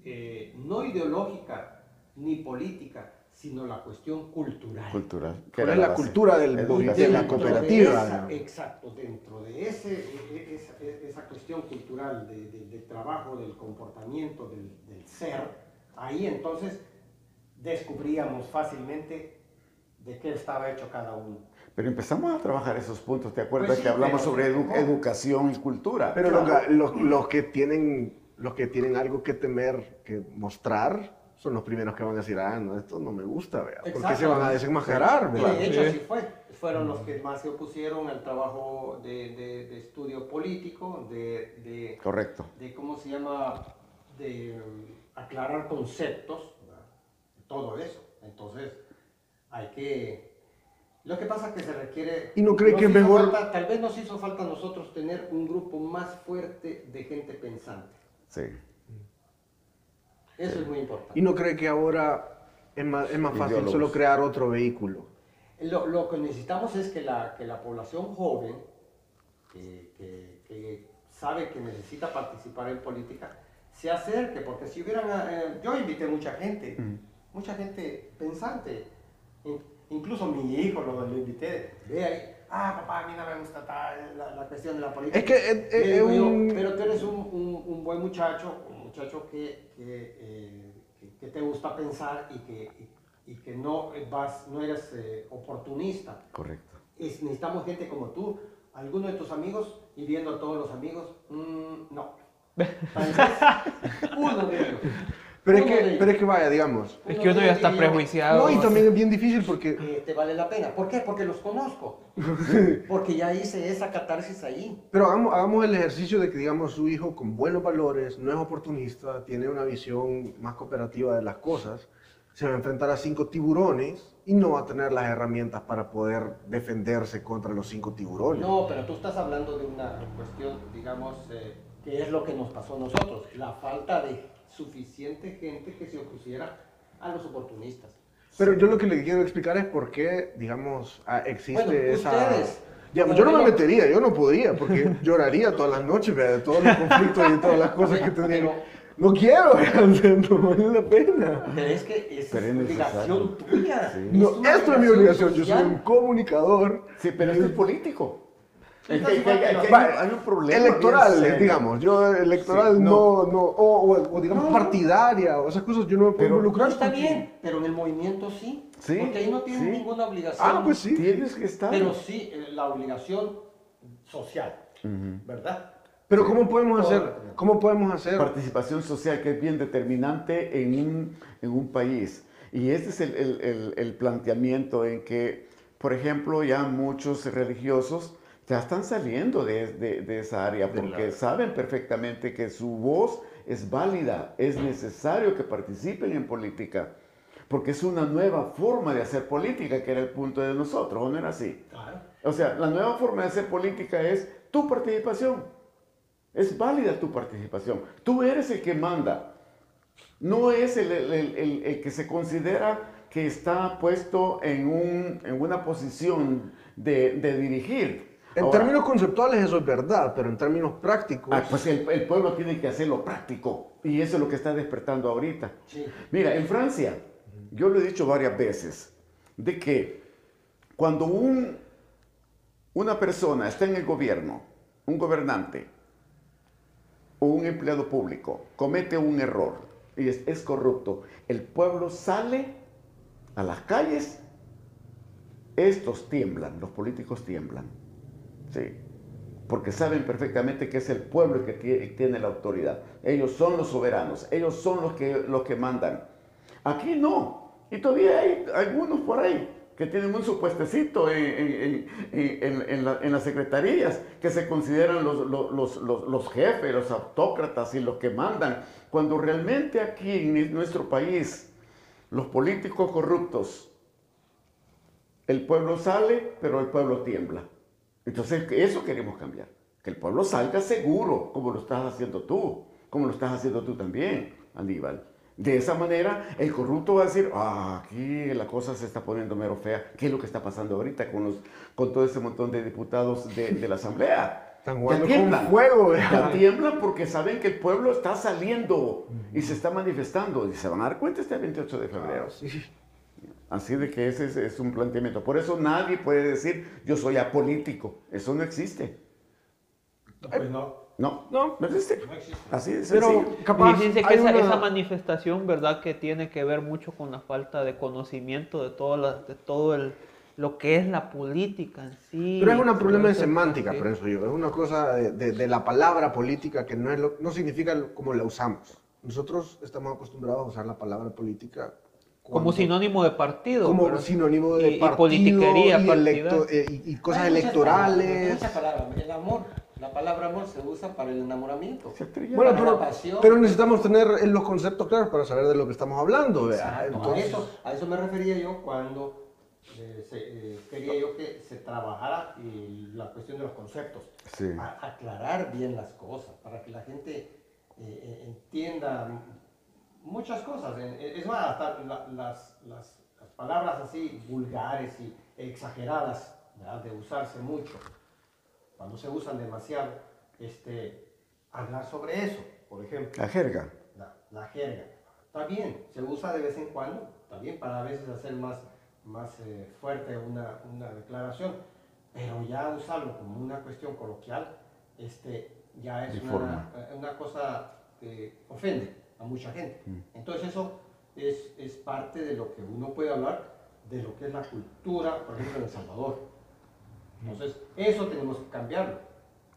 eh, no ideológica ni política, sino la cuestión cultural. Cultural. que ¿Cuál era es la base. cultura del- de la Dentro cooperativa, esa- ¿no? exacto, dentro de ese, e- e- esa, e- esa cuestión cultural de- de- del trabajo, del comportamiento, del, del ser, ahí entonces descubríamos fácilmente de qué estaba hecho cada uno. Pero empezamos a trabajar esos puntos, ¿te acuerdas Pues sí, que hablamos sobre edu- educación y cultura? Pero Claro. los, los- los que tienen, los que tienen algo que temer, que mostrar, son los primeros que van a decir, ah, no, esto no me gusta, vea. ¿Por qué se van a desenmascarar, Y vea? de hecho Sí. así fue. Fueron los que más se opusieron al trabajo de, de- de estudio político, de, de, Correcto. de, ¿cómo se llama? De um, aclarar conceptos, ¿verdad? todo eso. Entonces, hay que... Lo que pasa es que se requiere... ¿Y no cree que mejor- falta- tal vez nos hizo falta a nosotros tener un grupo más fuerte de gente pensante. Sí. Eso es muy importante. ¿Y no cree que ahora es más, es más fácil solo crear otro vehículo? Lo, lo que necesitamos es que la, que la población joven, que, que- que sabe que necesita participar en política, se acerque, porque si hubieran... eh, yo invité mucha gente, mucha gente pensante, In- incluso mi hijo lo, lo invité, ve ahí, ah, papá, a mí no me gusta tal, la, la cuestión de la política. Es que es yo, un- pero tú eres un, un- un buen muchacho, un muchacho que, que, eh, que- que te gusta pensar y que, y, y que no, vas, no eres eh, oportunista. Correcto. Es- necesitamos gente como tú, alguno de tus amigos, y viendo a todos los amigos, mm, no. [laughs] Tal vez uno de ellos. Pero es, que, pero es que vaya, digamos. Es que uno ya está prejuiciado. No, y también es bien difícil porque Eh, te vale la pena. ¿Por qué? Porque los conozco. [laughs] Porque ya hice esa catarsis ahí. Pero hagamos, hagamos el ejercicio de que, digamos, su hijo con buenos valores, no es oportunista, tiene una visión más cooperativa de las cosas, se va a enfrentar a cinco tiburones y no va a tener las herramientas para poder defenderse contra los cinco tiburones. No, pero tú estás hablando de una cuestión, digamos, eh, que es lo que nos pasó a nosotros. La falta de suficiente gente que se opusiera a los oportunistas. Pero yo lo que le quiero explicar es por qué, digamos, ah, existe Bueno, esa... ustedes. Digamos, yo no me metería, yo no podría, porque [laughs] lloraría todas las noches vea, de todos los conflictos y de todas las cosas que tendría. Pero, no quiero, [laughs] no vale la pena. Pero es que es Pero es obligación tuya. Sí. No, esto es mi obligación, yo soy un comunicador. Sí, pero esto es político. Es que- Entonces, que- que- que Va, hay, hay un problema. Electoral, bien serio. digamos, yo electoral Sí, no, no, o, o- o digamos No. partidaria, o esas cosas yo no me puedo Pero- No, involucrar. está porque- bien, pero en el movimiento sí. Sí, Porque ahí no tienes sí. ninguna obligación. Ah, pues sí. Tienes que estar. Pero sí, eh, la obligación social, Ujú. ¿verdad? Pero ¿cómo podemos hacer? ¿Cómo podemos hacer? Participación social que es bien determinante en un, en un país. Y este es el, el- el- el planteamiento en que, por ejemplo, ya muchos religiosos ya están saliendo de, de- de esa área porque saben perfectamente que su voz es válida, es necesario que participen en política, porque es una nueva forma de hacer política, que era el punto de nosotros, ¿o no era así? O sea, la nueva forma de hacer política es tu participación. Es válida tu participación. Tú eres el que manda. No es el, el- el- el- el que se considera que está puesto en, un- en una posición de, de dirigir. En Ahora, términos conceptuales eso es verdad, pero en términos prácticos... ah, pues el, el pueblo tiene que hacerlo práctico. Y eso es lo que está despertando ahorita. Sí. Mira, en Francia, yo lo he dicho varias veces, de que cuando un, una persona está en el gobierno, un gobernante o un empleado público comete un error y es, es corrupto, el pueblo sale a las calles, estos tiemblan, los políticos tiemblan. Sí, porque saben perfectamente que es el pueblo el que tie- tiene la autoridad. Ellos son los soberanos, ellos son los que, los que mandan. Aquí no, y todavía hay algunos por ahí que tienen un supuestecito en, en- en- en- en la- en las secretarías, que se consideran los- los- los- los jefes, los autócratas y los que mandan, cuando realmente aquí en nuestro país, los políticos corruptos, el pueblo sale, pero el pueblo tiembla. Entonces, eso queremos cambiar. Que el pueblo salga seguro, como lo estás haciendo tú, como lo estás haciendo tú también, Aníbal. De esa manera, el corrupto va a decir, ah, aquí la cosa se está poniendo mero fea. ¿Qué es lo que está pasando ahorita con, los, con todo ese montón de diputados de, de la Asamblea? Están Ya jugando con tiemblan. fuego. Ya tiemblan porque saben que el pueblo está saliendo y se está manifestando. Y se van a dar cuenta este 28 de febrero. Sí. Así de que ese es, es un planteamiento. Por eso nadie puede decir yo soy apolítico. Eso no existe. Pues no, No, No. no existe. no existe. Así de Pero capaz y dice que esa, una- esa manifestación, ¿verdad? Que tiene que ver mucho con la falta de conocimiento de todo, la- de todo el, lo que es la política en sí. Pero es un problema de semántica, sí. pienso yo. Es una cosa de, de- de la palabra política que no, es lo- no significa como la usamos. Nosotros estamos acostumbrados a usar la palabra política Como sinónimo de partido. como ¿verdad? sinónimo de Y- y partido politiquería y, electo- eh, y- y cosas Hay muchas electorales. palabras, Muchas palabras. El amor. La palabra amor se usa para el enamoramiento. Bueno, Para pero, la pasión. pero necesitamos tener eh, los conceptos claros para saber de lo que estamos hablando. Entonces, a, eso, a eso me refería yo cuando Eh, se- eh, quería yo que se trabajara y la cuestión de los conceptos. Sí. a- aclarar bien las cosas, para que la gente eh, eh, entienda muchas cosas. Eh, Es más, hasta la- las, las- las palabras así vulgares y exageradas ¿verdad? de usarse mucho, cuando se usan demasiado, este, hablar sobre eso, por ejemplo. La jerga. La, la jerga. Está bien, se usa de vez en cuando, bien para a veces hacer más, más eh, fuerte una, una declaración, pero ya usarlo como una cuestión coloquial, este, ya es una, eh, una cosa que ofende a mucha gente. Entonces eso es, es parte de lo que uno puede hablar de lo que es la cultura, por ejemplo, en El Salvador. Entonces, eso tenemos que cambiarlo.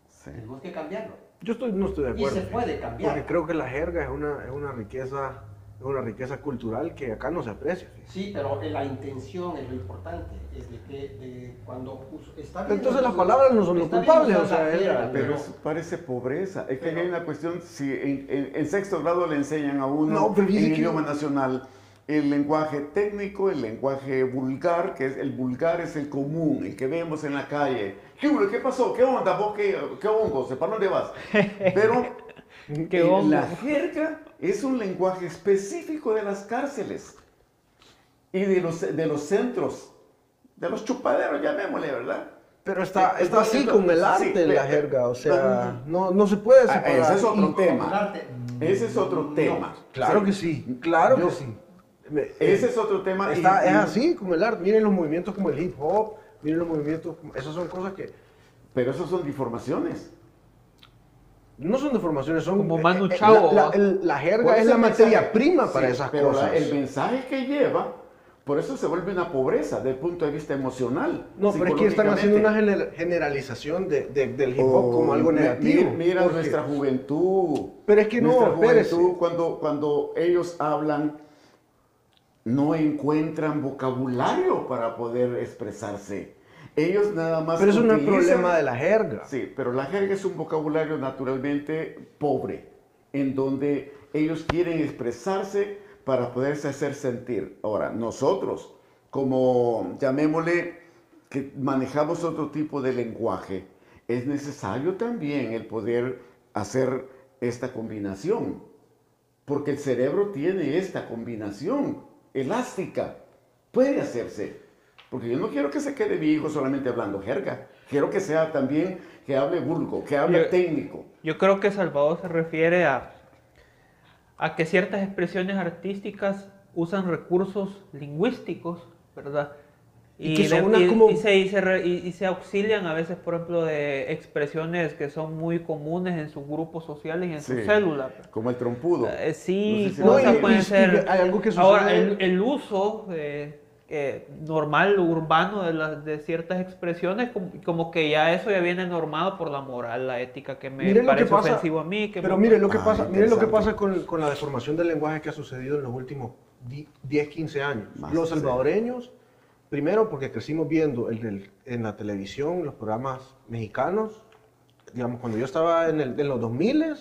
Sí. Tenemos que cambiarlo. yo estoy, no estoy de Y acuerdo. se puede cambiar. Porque creo que la jerga es una, es una riqueza es una riqueza cultural que acá no se aprecia. Sí, pero la intención es lo importante, es de que de cuando está bien Entonces las palabras no son los culpables, o sea, Pero pero- eso parece pobreza. Es que Pero- hay una cuestión, si en, en- en sexto grado le enseñan a uno No, pero en que- idioma nacional el lenguaje técnico, el lenguaje vulgar, que es el vulgar es el común, el que vemos en la calle. ¿Qué? ¿Qué pasó? ¿Qué onda? ¿Vos qué, qué hongos? ¿Para dónde vas? [laughs] Pero ¿Qué la jerga es un lenguaje específico de las cárceles y de los, de los centros, de los chupaderos, llamémosle, ¿verdad? Pero está, Sí, está así esto- con el sí, arte le- la jerga, o sea, no, no, se puede Ah, separar. ese es otro Y- tema. El arte, Ese es otro no. tema. Claro Sí. que sí, claro Yo- que sí. Ese es otro tema. y- Está, es así como el arte. Miren los movimientos como el hip hop, miren los movimientos, como- esas son cosas que Pero esos son deformaciones. No son deformaciones, son Como eh, Manu eh, Chao, La, jerga es la materia mensaje- prima para sí, esas pero cosas. el mensaje que lleva, por eso se vuelve una pobreza desde el punto de vista emocional. No, pero es que están haciendo una gener- generalización de- de- del hip hop como algo Oh, mi- negativo. Mira, mira porque- nuestra juventud. Pero es que no, nuestra espérese. juventud, cuando, cuando ellos hablan, no encuentran vocabulario para poder expresarse. Ellos nada más. Pero eso no es utilizan- problema de la jerga. Sí, pero la jerga es un vocabulario naturalmente pobre, en donde ellos quieren expresarse para poderse hacer sentir. Ahora, nosotros, como llamémosle, que manejamos otro tipo de lenguaje, es necesario también el poder hacer esta combinación, porque el cerebro tiene esta combinación elástica, puede hacerse. Porque yo no quiero que se quede viejo solamente hablando jerga. Quiero que sea también, que hable vulgo, que hable Yo- técnico. Yo creo que Salvador se refiere a, a que ciertas expresiones artísticas usan recursos lingüísticos, ¿verdad? Y que son unas y- como- y se, y se re- y- y se auxilian a veces, por ejemplo, de expresiones que son muy comunes en sus grupos sociales y en Sí. sus células. Como el trompudo. Eh, sí, No sé si lo- cosas No, y- pueden y- y ser. hay algo que Ahora, sucede- el, el uso eh, eh, normal, urbano de, las de ciertas expresiones, como, como que ya eso ya viene normado por la moral, la ética, que me Miren que parece pasa- ofensivo a mí. Que Pero me- mire lo que Ah, pasa, miren lo que pasa con, con la deformación del lenguaje que ha sucedido en los últimos di- 10, 15 años. Más, los salvadoreños, primero porque crecimos viendo el en la televisión los programas mexicanos, digamos, cuando yo estaba en, el- en los 2000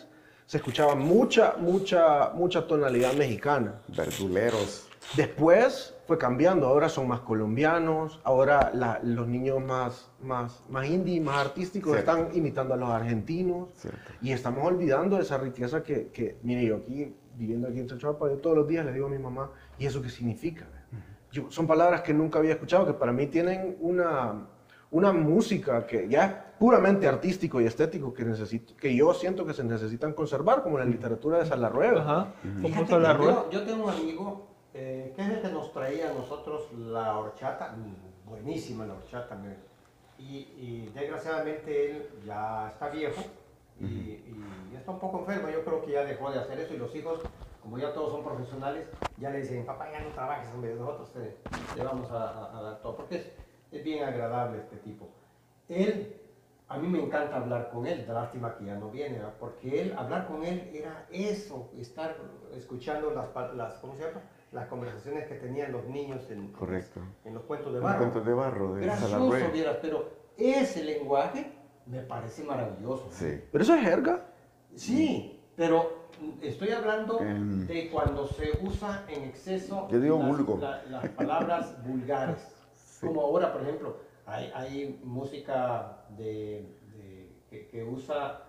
se escuchaba mucha, mucha, mucha tonalidad mexicana. Verduleros. Después fue cambiando, ahora son más colombianos, ahora la- los niños más, más, más indie, más artísticos Cierto. están imitando a los argentinos Cierto. y estamos olvidando esa riqueza que, que, mire, yo aquí, viviendo aquí en Chalchuapa, yo todos los días le digo a mi mamá, ¿y eso qué significa? Yo- son palabras que nunca había escuchado, que para mí tienen una, una música que ya es puramente artístico y estético que, necesito, que yo siento que se necesitan conservar, como la literatura de Salarruega. Ajá. Fíjate yo, yo tengo un amigo eh, que es el que nos traía a nosotros la horchata, mm, buenísima la horchata, me- y, y desgraciadamente él ya está viejo y, y está un poco enfermo, yo creo que ya dejó de hacer eso y los hijos, como ya todos son profesionales, ya le dicen, papá ya no trabajes, nosotros te, te vamos a, a- a dar todo, porque es, es bien agradable este tipo. Él a mí me encanta hablar con él, lástima que ya no viene, ¿verdad? porque él, hablar con él era eso, estar escuchando las, las, ¿cómo se llama? Las conversaciones que tenían los niños en, Correcto. en los cuentos de barro. cuento de barro de Gracioso, vieras, pero ese lenguaje me parece maravilloso. Sí. Pero eso es jerga. Sí, pero estoy hablando de cuando se usa en exceso Yo digo las, la- las palabras [laughs] vulgares. Sí. Como ahora, por ejemplo, hay, hay música de, de- que, que usa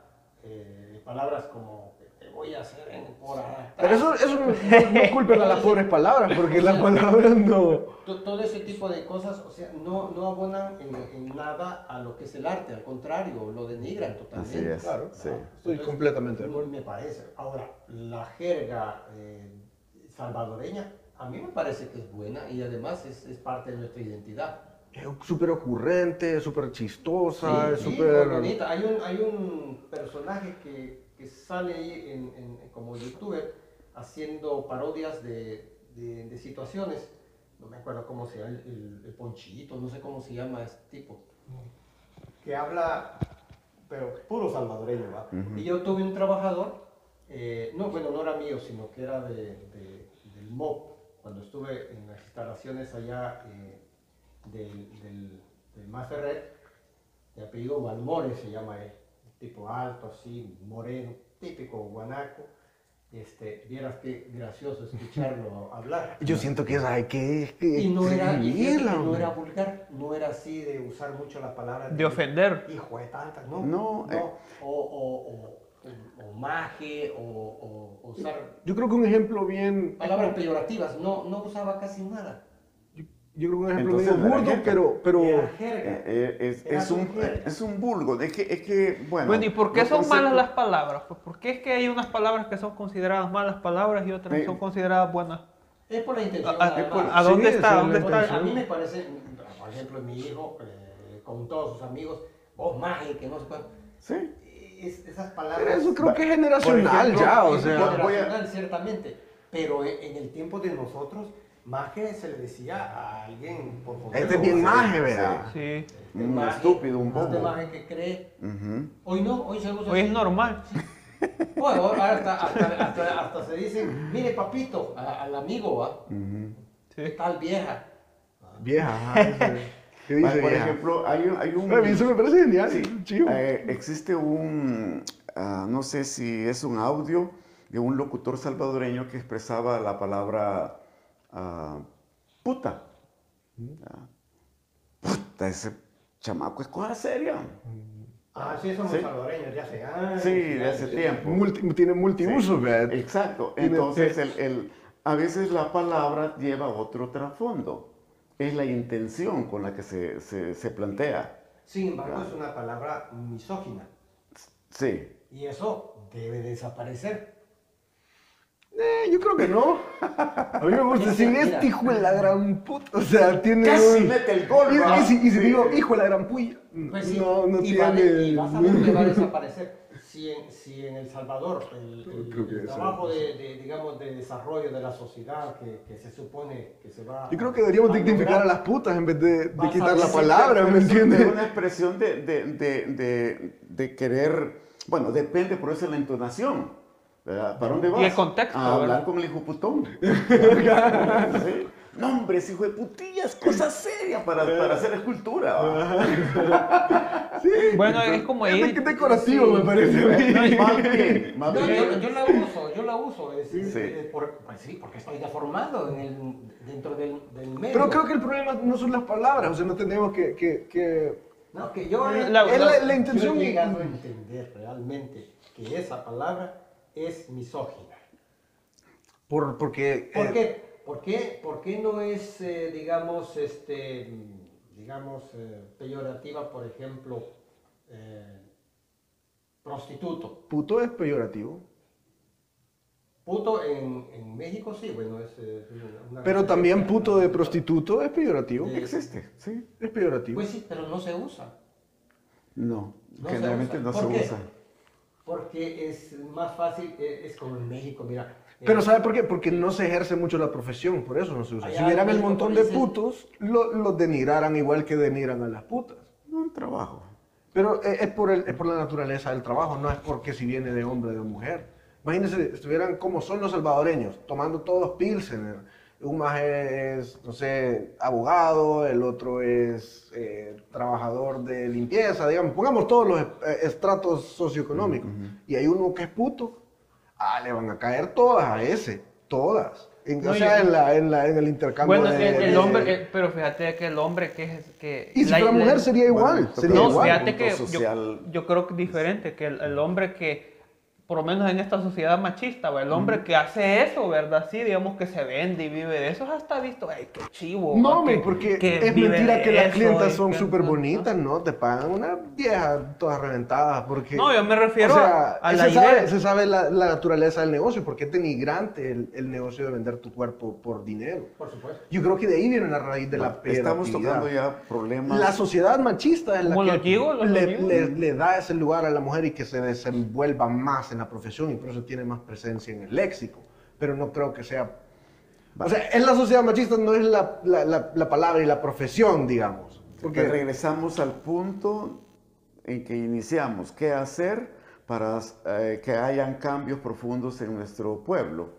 eh, palabras como voy a hacer en por atrás". Pero eso, eso no, no culpen a las [laughs] pobres palabras, porque las palabras no. To- Todo ese tipo de cosas, o sea, no, no abonan en, en nada a lo que es el arte, al contrario, lo denigran totalmente. Así es. Claro, sí. Estoy completamente de no acuerdo. Me parece. Ahora, la jerga eh, salvadoreña, a mí me parece que es buena y además es, es parte de nuestra identidad. Es súper ocurrente, súper chistosa, es sí, súper... muy bonita. Hay un, hay un personaje que, que sale ahí en, en- como youtuber haciendo parodias de, de- de situaciones. No me acuerdo cómo se llama, el, el- el Ponchito, no sé cómo se llama este tipo. Que habla, pero puro salvadoreño, ¿va? Y yo tuve un trabajador, eh, no, bueno, no era mío, sino que era de, de- del MOP, cuando estuve en las instalaciones allá eh, del, del, del de apellido Valmore se llama él, tipo alto, así, moreno, típico guanaco. Este, vieras qué gracioso escucharlo [laughs] hablar. Yo siento que hay que, que Y no era, y no era vulgar, no era así de usar mucho la palabra. De ofender. Hijo de tantas, no. No, eh. O, o, o, o maje, o, o- o usar Yo creo que un ejemplo bien... palabras peyorativas, no, no usaba casi nada. Yo creo que un ejemplo Entonces, medio burdo, jerga. pero, pero. Eh, eh, es, es un, es un vulgo. Es que, es que bueno. Bueno, ¿y por qué son malas las palabras? Pues, ¿Por qué es que hay unas palabras que son consideradas malas palabras y otras Sí. son consideradas buenas? Es por la intención. ¿A, nada más. a- a dónde Sí, está? ¿Dónde está? Porque a mí me parece, por ejemplo, mi hijo, eh, con todos sus amigos, vos maje, que no sé cuánto. Sí. Es- esas palabras. pero eso creo que es generacional por ejemplo, ya, o sea. voy a- generacional, ciertamente. Pero en, en el tiempo de nosotros, maje se le decía a alguien por favor. Este es bien maje, vea. Sí. Este Un maje, estúpido, un Este bobo. maje que cree. Ujú. Hoy no, hoy se usa Hoy es así. normal. [laughs] Bueno, ahora hasta, hasta, hasta, hasta se dicen, mire papito, a- al amigo, ¿va? Ujú. Sí. Tal vieja. Vieja, ajá, [laughs] ¿qué dice Por vieja? ejemplo, hay, un- hay un... A mí eso me parece genial, Sí, chivo. eh, existe un, ah, no sé si es un audio de un locutor salvadoreño que expresaba la palabra ah, puta. Ah, Puta, ese chamaco es cosa seria. Ah, sí, somos Sí. salvadoreños, ya hace años. Sí, de hace tiempo. Multi- tiene multiusos, Sí, ¿verdad? Exacto. Entonces, el, el- a veces la palabra lleva otro trasfondo. Es la intención con la que se, se- se plantea. Sin embargo, es una palabra misógina. Sí. Y eso debe desaparecer. Eh, yo creo que no. A mí me gusta Es decir, mira. este hijo de la gran puta. O sea, tiene. Casi un- mete el gol, Y, y si, y si Sí. digo, hijo de la gran puya. Pues sí, no, no y, tiene. va de- y vas a ver que va a [laughs] desaparecer. Si en, si en El Salvador el, el- Creo que el trabajo de, de, digamos, de desarrollo de la sociedad que, que se supone que se va Yo creo que deberíamos dignificar a las putas en vez de, de quitar la palabra, ¿me entiendes? Es una expresión de, de, de, de, de querer, bueno, depende por eso de la entonación. ¿Verdad? ¿Para dónde vas? el contexto, A hablar ¿verdad? con el hijo putón. [laughs] ¿Sí? No, hombre, ese hijo de putillas, cosa seria para, para hacer escultura. ¿va? [laughs] Bueno, es como Es ir. decorativo, Sí. me parece mí. [laughs] Más bien, más No, bien. yo, yo la uso, yo la uso. Es, Sí. es por- pues sí, porque estoy deformado en el, dentro del, del medio. Pero creo que el problema no son las palabras, o sea, no tenemos que. que, que- No, que yo La- la- es la, la yo he intención. llegado a entender realmente que esa palabra es misógina. Por, porque. ¿Por eh, qué? ¿Por qué, por qué no es, eh, digamos, este, digamos, eh, peyorativa, por ejemplo, eh, prostituto? Puto es peyorativo. Puto en, en México sí, bueno, es, una Pero también puto de prostituto es peyorativo. Existe, sí. Es peyorativo. Pues sí, pero no se usa. No, No se generalmente usa. no ¿Por se qué? usa. Porque es más fácil, eh, es como en México, mira. eh, Pero ¿sabe por qué? Porque no se ejerce mucho la profesión, por eso no se usa. Allá Si vieran el montón de putos, lo- los denigraran igual que denigran a las putas. No, un trabajo. Pero eh, es por, el- es por la naturaleza del trabajo, no es porque si viene de hombre o de mujer. Imagínense, estuvieran como son los salvadoreños, tomando todos pilsener. Un más es, no sé, abogado, el otro es eh, trabajador de limpieza, digamos. Pongamos todos los eh, estratos socioeconómicos. Y hay uno que es puto. Ah, le van a caer todas a ese, todas. En- No, o sea, yo- en, la, en, la- en el intercambio Bueno, de- el, el de- hombre, eh, pero fíjate que el hombre que es que... Y si la- la- mujer sería igual, Bueno, sería No, igual. fíjate que yo, social. yo creo que diferente, que el, el hombre que, por lo menos en esta sociedad machista, ¿va? el hombre que hace eso, ¿verdad? Sí, digamos que se vende y vive de eso, es hasta visto, ay, qué chivo. No, hombre, que- porque que es mentira que las clientas son súper bonitas, ¿no? Te pagan una vieja todas reventadas porque... No, yo me refiero o sea, a la se idea. Sabe, se sabe la, la naturaleza del negocio, porque es denigrante el, el negocio de vender tu cuerpo por dinero. Por supuesto. Yo creo que de ahí viene la raíz de la Estamos tocando ya problemas. La sociedad machista es la que los le, le- le da ese lugar a la mujer y que se desenvuelva más en la profesión y por eso tiene más presencia en el léxico. Pero no creo que sea... O sea, en la sociedad machista no es la, la- la- la palabra y la profesión, digamos. Porque regresamos al punto en que iniciamos. ¿Qué hacer para eh, que hayan cambios profundos en nuestro pueblo?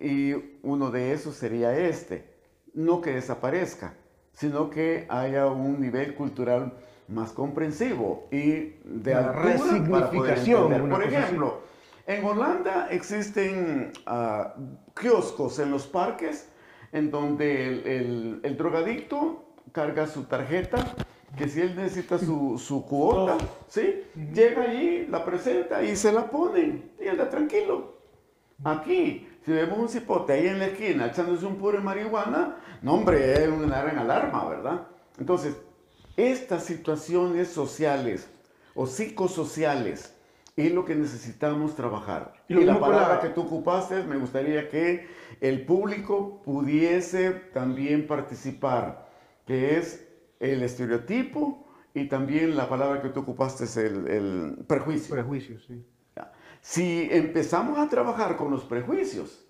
Y uno de esos sería este. No que desaparezca, sino que haya un nivel cultural más comprensivo y de La resignificación, Por ejemplo, en Holanda existen ah, kioscos en los parques en donde el, el- el drogadicto carga su tarjeta, que si él necesita su, su cuota, ¿sí? llega allí, la presenta y se la ponen y anda tranquilo. Aquí Si vemos un cipote ahí en la esquina echándose un puro de marihuana, no hombre, es una gran alarma, ¿verdad? Entonces, estas situaciones sociales o psicosociales es lo que necesitamos trabajar. Y Y, la palabra la- que tú ocupaste, me gustaría que el público pudiese también participar, que es el estereotipo y también la palabra que tú ocupaste es el, el prejuicio. Prejuicios, sí. Si empezamos a trabajar con los prejuicios,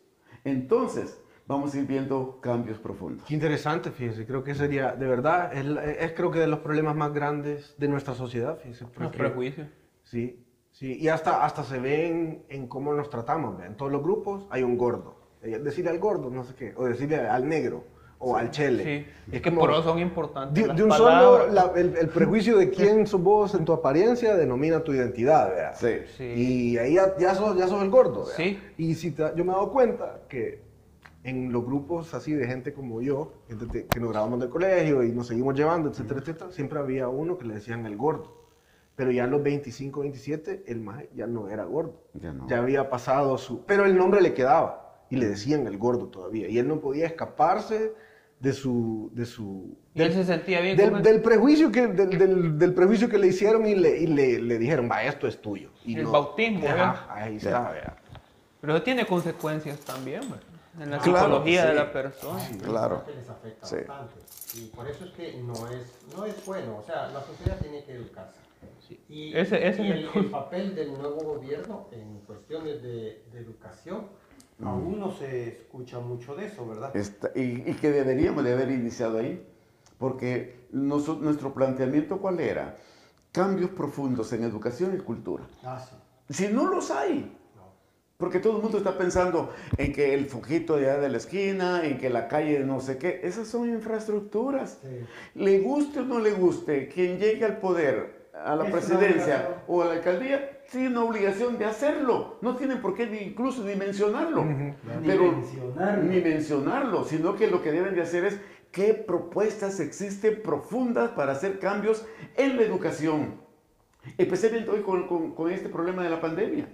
entonces vamos a ir viendo cambios profundos. Qué interesante, fíjese. Creo que sería, de verdad, es, es creo que de los problemas más grandes de nuestra sociedad, fíjese. Los prejuicios. Sí, sí. Y hasta, hasta se ven en cómo nos tratamos. ¿ve? En todos los grupos hay un gordo. Eh, Decirle al gordo, no sé qué. O decirle al negro. O al chele. Sí, Es que por eso son importantes. De, las de un palabras. solo, la- el, el prejuicio de quién sos vos en tu apariencia denomina tu identidad, ¿verdad? Sí. Sí. Y ahí ya, ya, sos, ya sos el gordo, ¿verdad? Sí. Y si te- yo me he dado cuenta que en los grupos así de gente como yo, gente te- que nos graduamos del colegio y nos seguimos llevando, etcétera, etcétera, siempre había uno que le decían el gordo. Pero ya a los 25, 27, el maje ya no era gordo. Ya no. Ya había pasado su... Pero el nombre le quedaba y le decían el gordo todavía. Y él no podía escaparse de su... De su Y él se sentía bien del, del prejuicio que, del, del- del prejuicio que le hicieron y le, y le, le dijeron, va, esto es tuyo. Y El bautismo, Ajá, ahí está, vea. Pero eso tiene consecuencias también, ¿verdad? En la Claro, psicología de sí. la persona. Claro. que les afecta Sí. bastante. Y por eso es que no es, no es bueno. O sea, la sociedad tiene que educarse. Y, Ese- ese y el, el el papel del nuevo gobierno en cuestiones de, de educación, aún no se escucha mucho de eso, ¿verdad? Está- y, y que deberíamos de haber iniciado ahí, porque noso- nuestro planteamiento cuál era? Cambios profundos en educación y cultura. Ah, sí. Si no los hay, No. porque todo el mundo está pensando en que el foquito de allá de la esquina, en que la calle no sé qué, esas son infraestructuras. Sí. Le guste o no le guste, quien llegue al poder, a la presidencia o a la alcaldía, tiene una obligación de hacerlo. No tienen por qué ni- incluso ni mencionarlo. Ni Pero- mencionarlo. Ni mencionarlo, sino que lo que deben de hacer es qué propuestas existen profundas para hacer cambios en la educación. Especialmente hoy con, con- con este problema de la pandemia.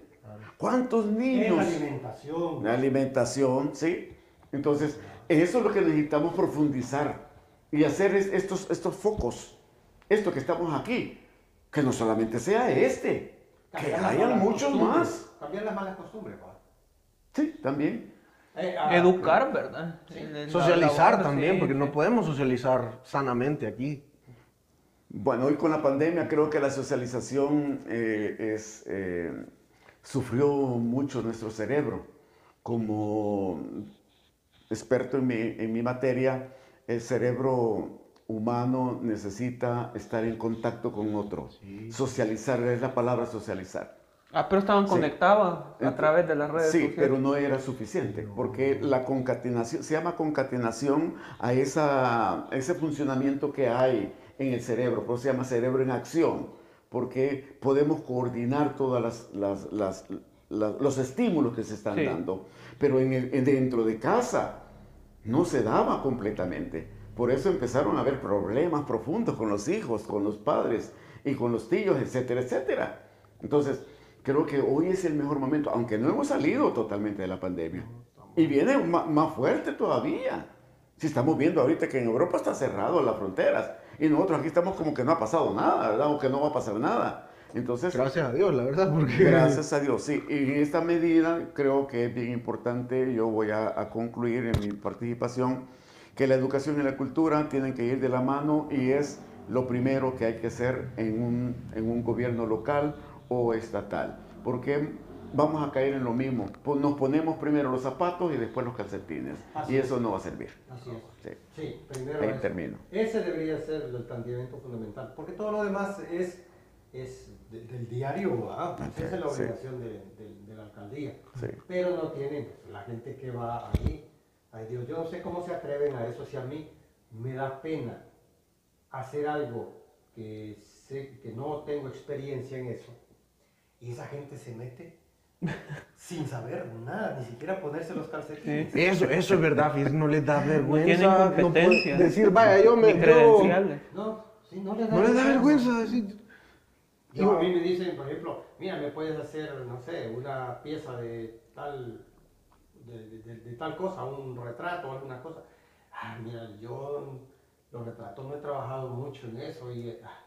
¿Cuántos En niños? la alimentación. La alimentación, ¿sí? Entonces, eso es lo que necesitamos profundizar y hacer es- estos, estos focos, esto que estamos aquí, que no solamente sea este, que hayan muchos más. Cambiar las malas costumbres, ¿va? Sí, también. Eh, ah, Educar, ¿verdad? Sí. Socializar labor, también, sí, porque sí. no podemos socializar sanamente aquí. Bueno, hoy con la pandemia creo que la socialización eh, es, eh, sufrió mucho nuestro cerebro. Como experto en mi, en mi materia, el cerebro humano necesita estar en contacto con otro. Socializar es la palabra socializar. Ah, pero estaban Sí. conectados a través de las redes Sí, sociales. pero no era suficiente, porque la concatenación, se llama concatenación a esa, ese funcionamiento que hay en el cerebro, por eso se llama cerebro en acción, porque podemos coordinar todos las, las- las- la- los estímulos que se están Sí. dando, pero en el- en dentro de casa no se daba completamente. Por eso empezaron a haber problemas profundos con los hijos, con los padres y con los tíos, etcétera, etcétera. Entonces, creo que hoy es el mejor momento, aunque no hemos salido totalmente de la pandemia. Y viene más fuerte todavía. Si estamos viendo ahorita que en Europa está cerrado las fronteras y nosotros aquí estamos como que no ha pasado nada, ¿verdad? O que no va a pasar nada. Entonces, Gracias a Dios, la verdad, porque... Gracias a Dios, sí. Y en esta medida creo que es bien importante, yo voy a, a concluir en mi participación, que la educación y la cultura tienen que ir de la mano y es lo primero que hay que hacer en un, en un gobierno local o estatal. Porque vamos a caer en lo mismo. Nos ponemos primero los zapatos y después los calcetines. Así y es. eso no va a servir. Así es. Sí. Sí, primero Ahí eso. termino. Ese debería ser el planteamiento fundamental, porque todo lo demás es, es de- del diario. Pues Así esa es la es, sí. obligación de, de- de la alcaldía. Sí. Pero no tienen, la gente que va ahí, ay Dios, yo no sé cómo se atreven a eso, si a mí me da pena hacer algo que, sé, que no tengo experiencia en eso, y esa gente se mete [laughs] sin saber nada, ni siquiera ponerse los calcetines. Eso, eso es verdad, no les da vergüenza. no puede decir, vaya, yo me... Yo-. No, sí, no les da no les da vergüenza decir... Yo, a mí me dicen, por ejemplo, mira, me puedes hacer, no sé, una pieza de tal, de, de- de- de tal cosa, un retrato o alguna cosa. Ah, mira, yo los retratos no he trabajado mucho en eso y, ah,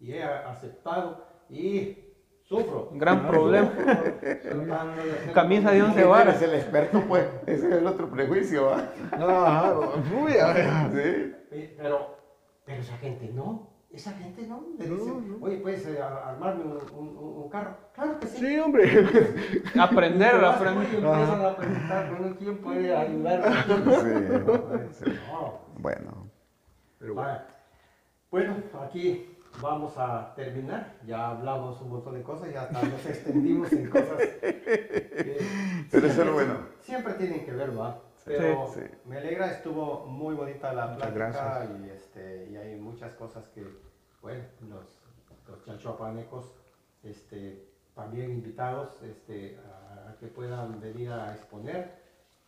y he aceptado y sufro. Gran problema. [laughs] Camisa de once varas. es el experto, pues. Ese es el otro prejuicio. [laughs] Sí. Pero, pero esa gente no, esa gente no. Le No, no. oye, ¿puedes eh, a- armarme un, un- un- un carro? Claro que sí. Sí, hombre. [laughs] Aprender, aprender. empiezan a preguntar, bueno, ¿quién puede ayudarme? Sí, [laughs] sí. No. Bueno. Pero Vale. Bueno, aquí vamos a terminar. Ya hablamos un montón de cosas, ya hasta nos extendimos en cosas. que Pero eso es bueno. Siempre tienen que ver, ¿va? Pero Sí, sí. me alegra, estuvo muy bonita la Muchas plática gracias. y, este, y hay muchas cosas que, bueno, los, los chalchuapanecos este, también invitados este, a, a que puedan venir a exponer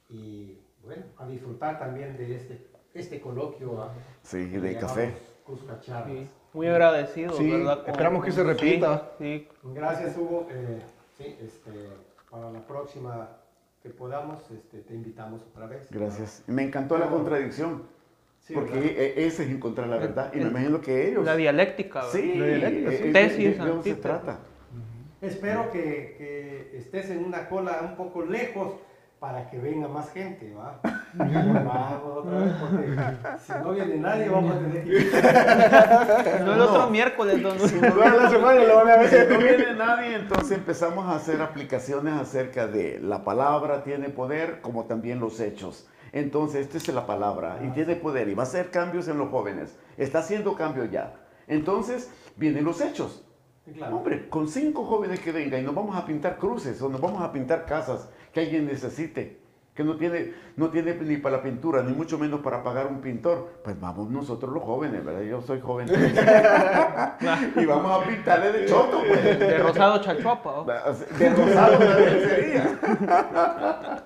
y, bueno, a disfrutar también de este, este coloquio. ¿va? Sí, que de café. Sí, muy agradecido, Sí, ¿verdad? Con- esperamos que se sí, repita. Sí, Gracias, Hugo. Eh, sí, este, para la próxima que podamos, este, te invitamos otra vez. Gracias. Me encantó la contradicción. Sí, porque ¿verdad? e- ese es encontrar la verdad. Y me imagino que ellos. La dialéctica, ¿verdad? Sí, La dialéctica, eh, sí. eh, de- Tesis, de, se trata. Espero que, que estés en una cola un poco lejos para que venga más gente, ¿va? [laughs] Vamos otra vez, porque si no viene nadie, vamos a tener que ir. [laughs] No el otro miércoles, don Si no, la semana lo van a ver. si no viene nadie, entonces empezamos a hacer aplicaciones acerca de la palabra tiene poder, como también los hechos. Entonces, esta es la palabra y tiene poder y va a hacer cambios en los jóvenes. Está haciendo cambios ya. Entonces, vienen los hechos. Claro. Hombre, con cinco jóvenes que vengan y nos vamos a pintar cruces o nos vamos a pintar casas que alguien necesite, que no tiene, no tiene ni para la pintura, ni mucho menos para pagar un pintor, pues vamos nosotros los jóvenes, ¿verdad? Yo soy joven. [laughs] y vamos a pintarle de choto, pues. de Rosado Chachuapa. ¿o? De rosado sería. [laughs]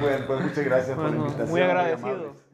bueno, pues muchas gracias por la invitación. muy agradecido.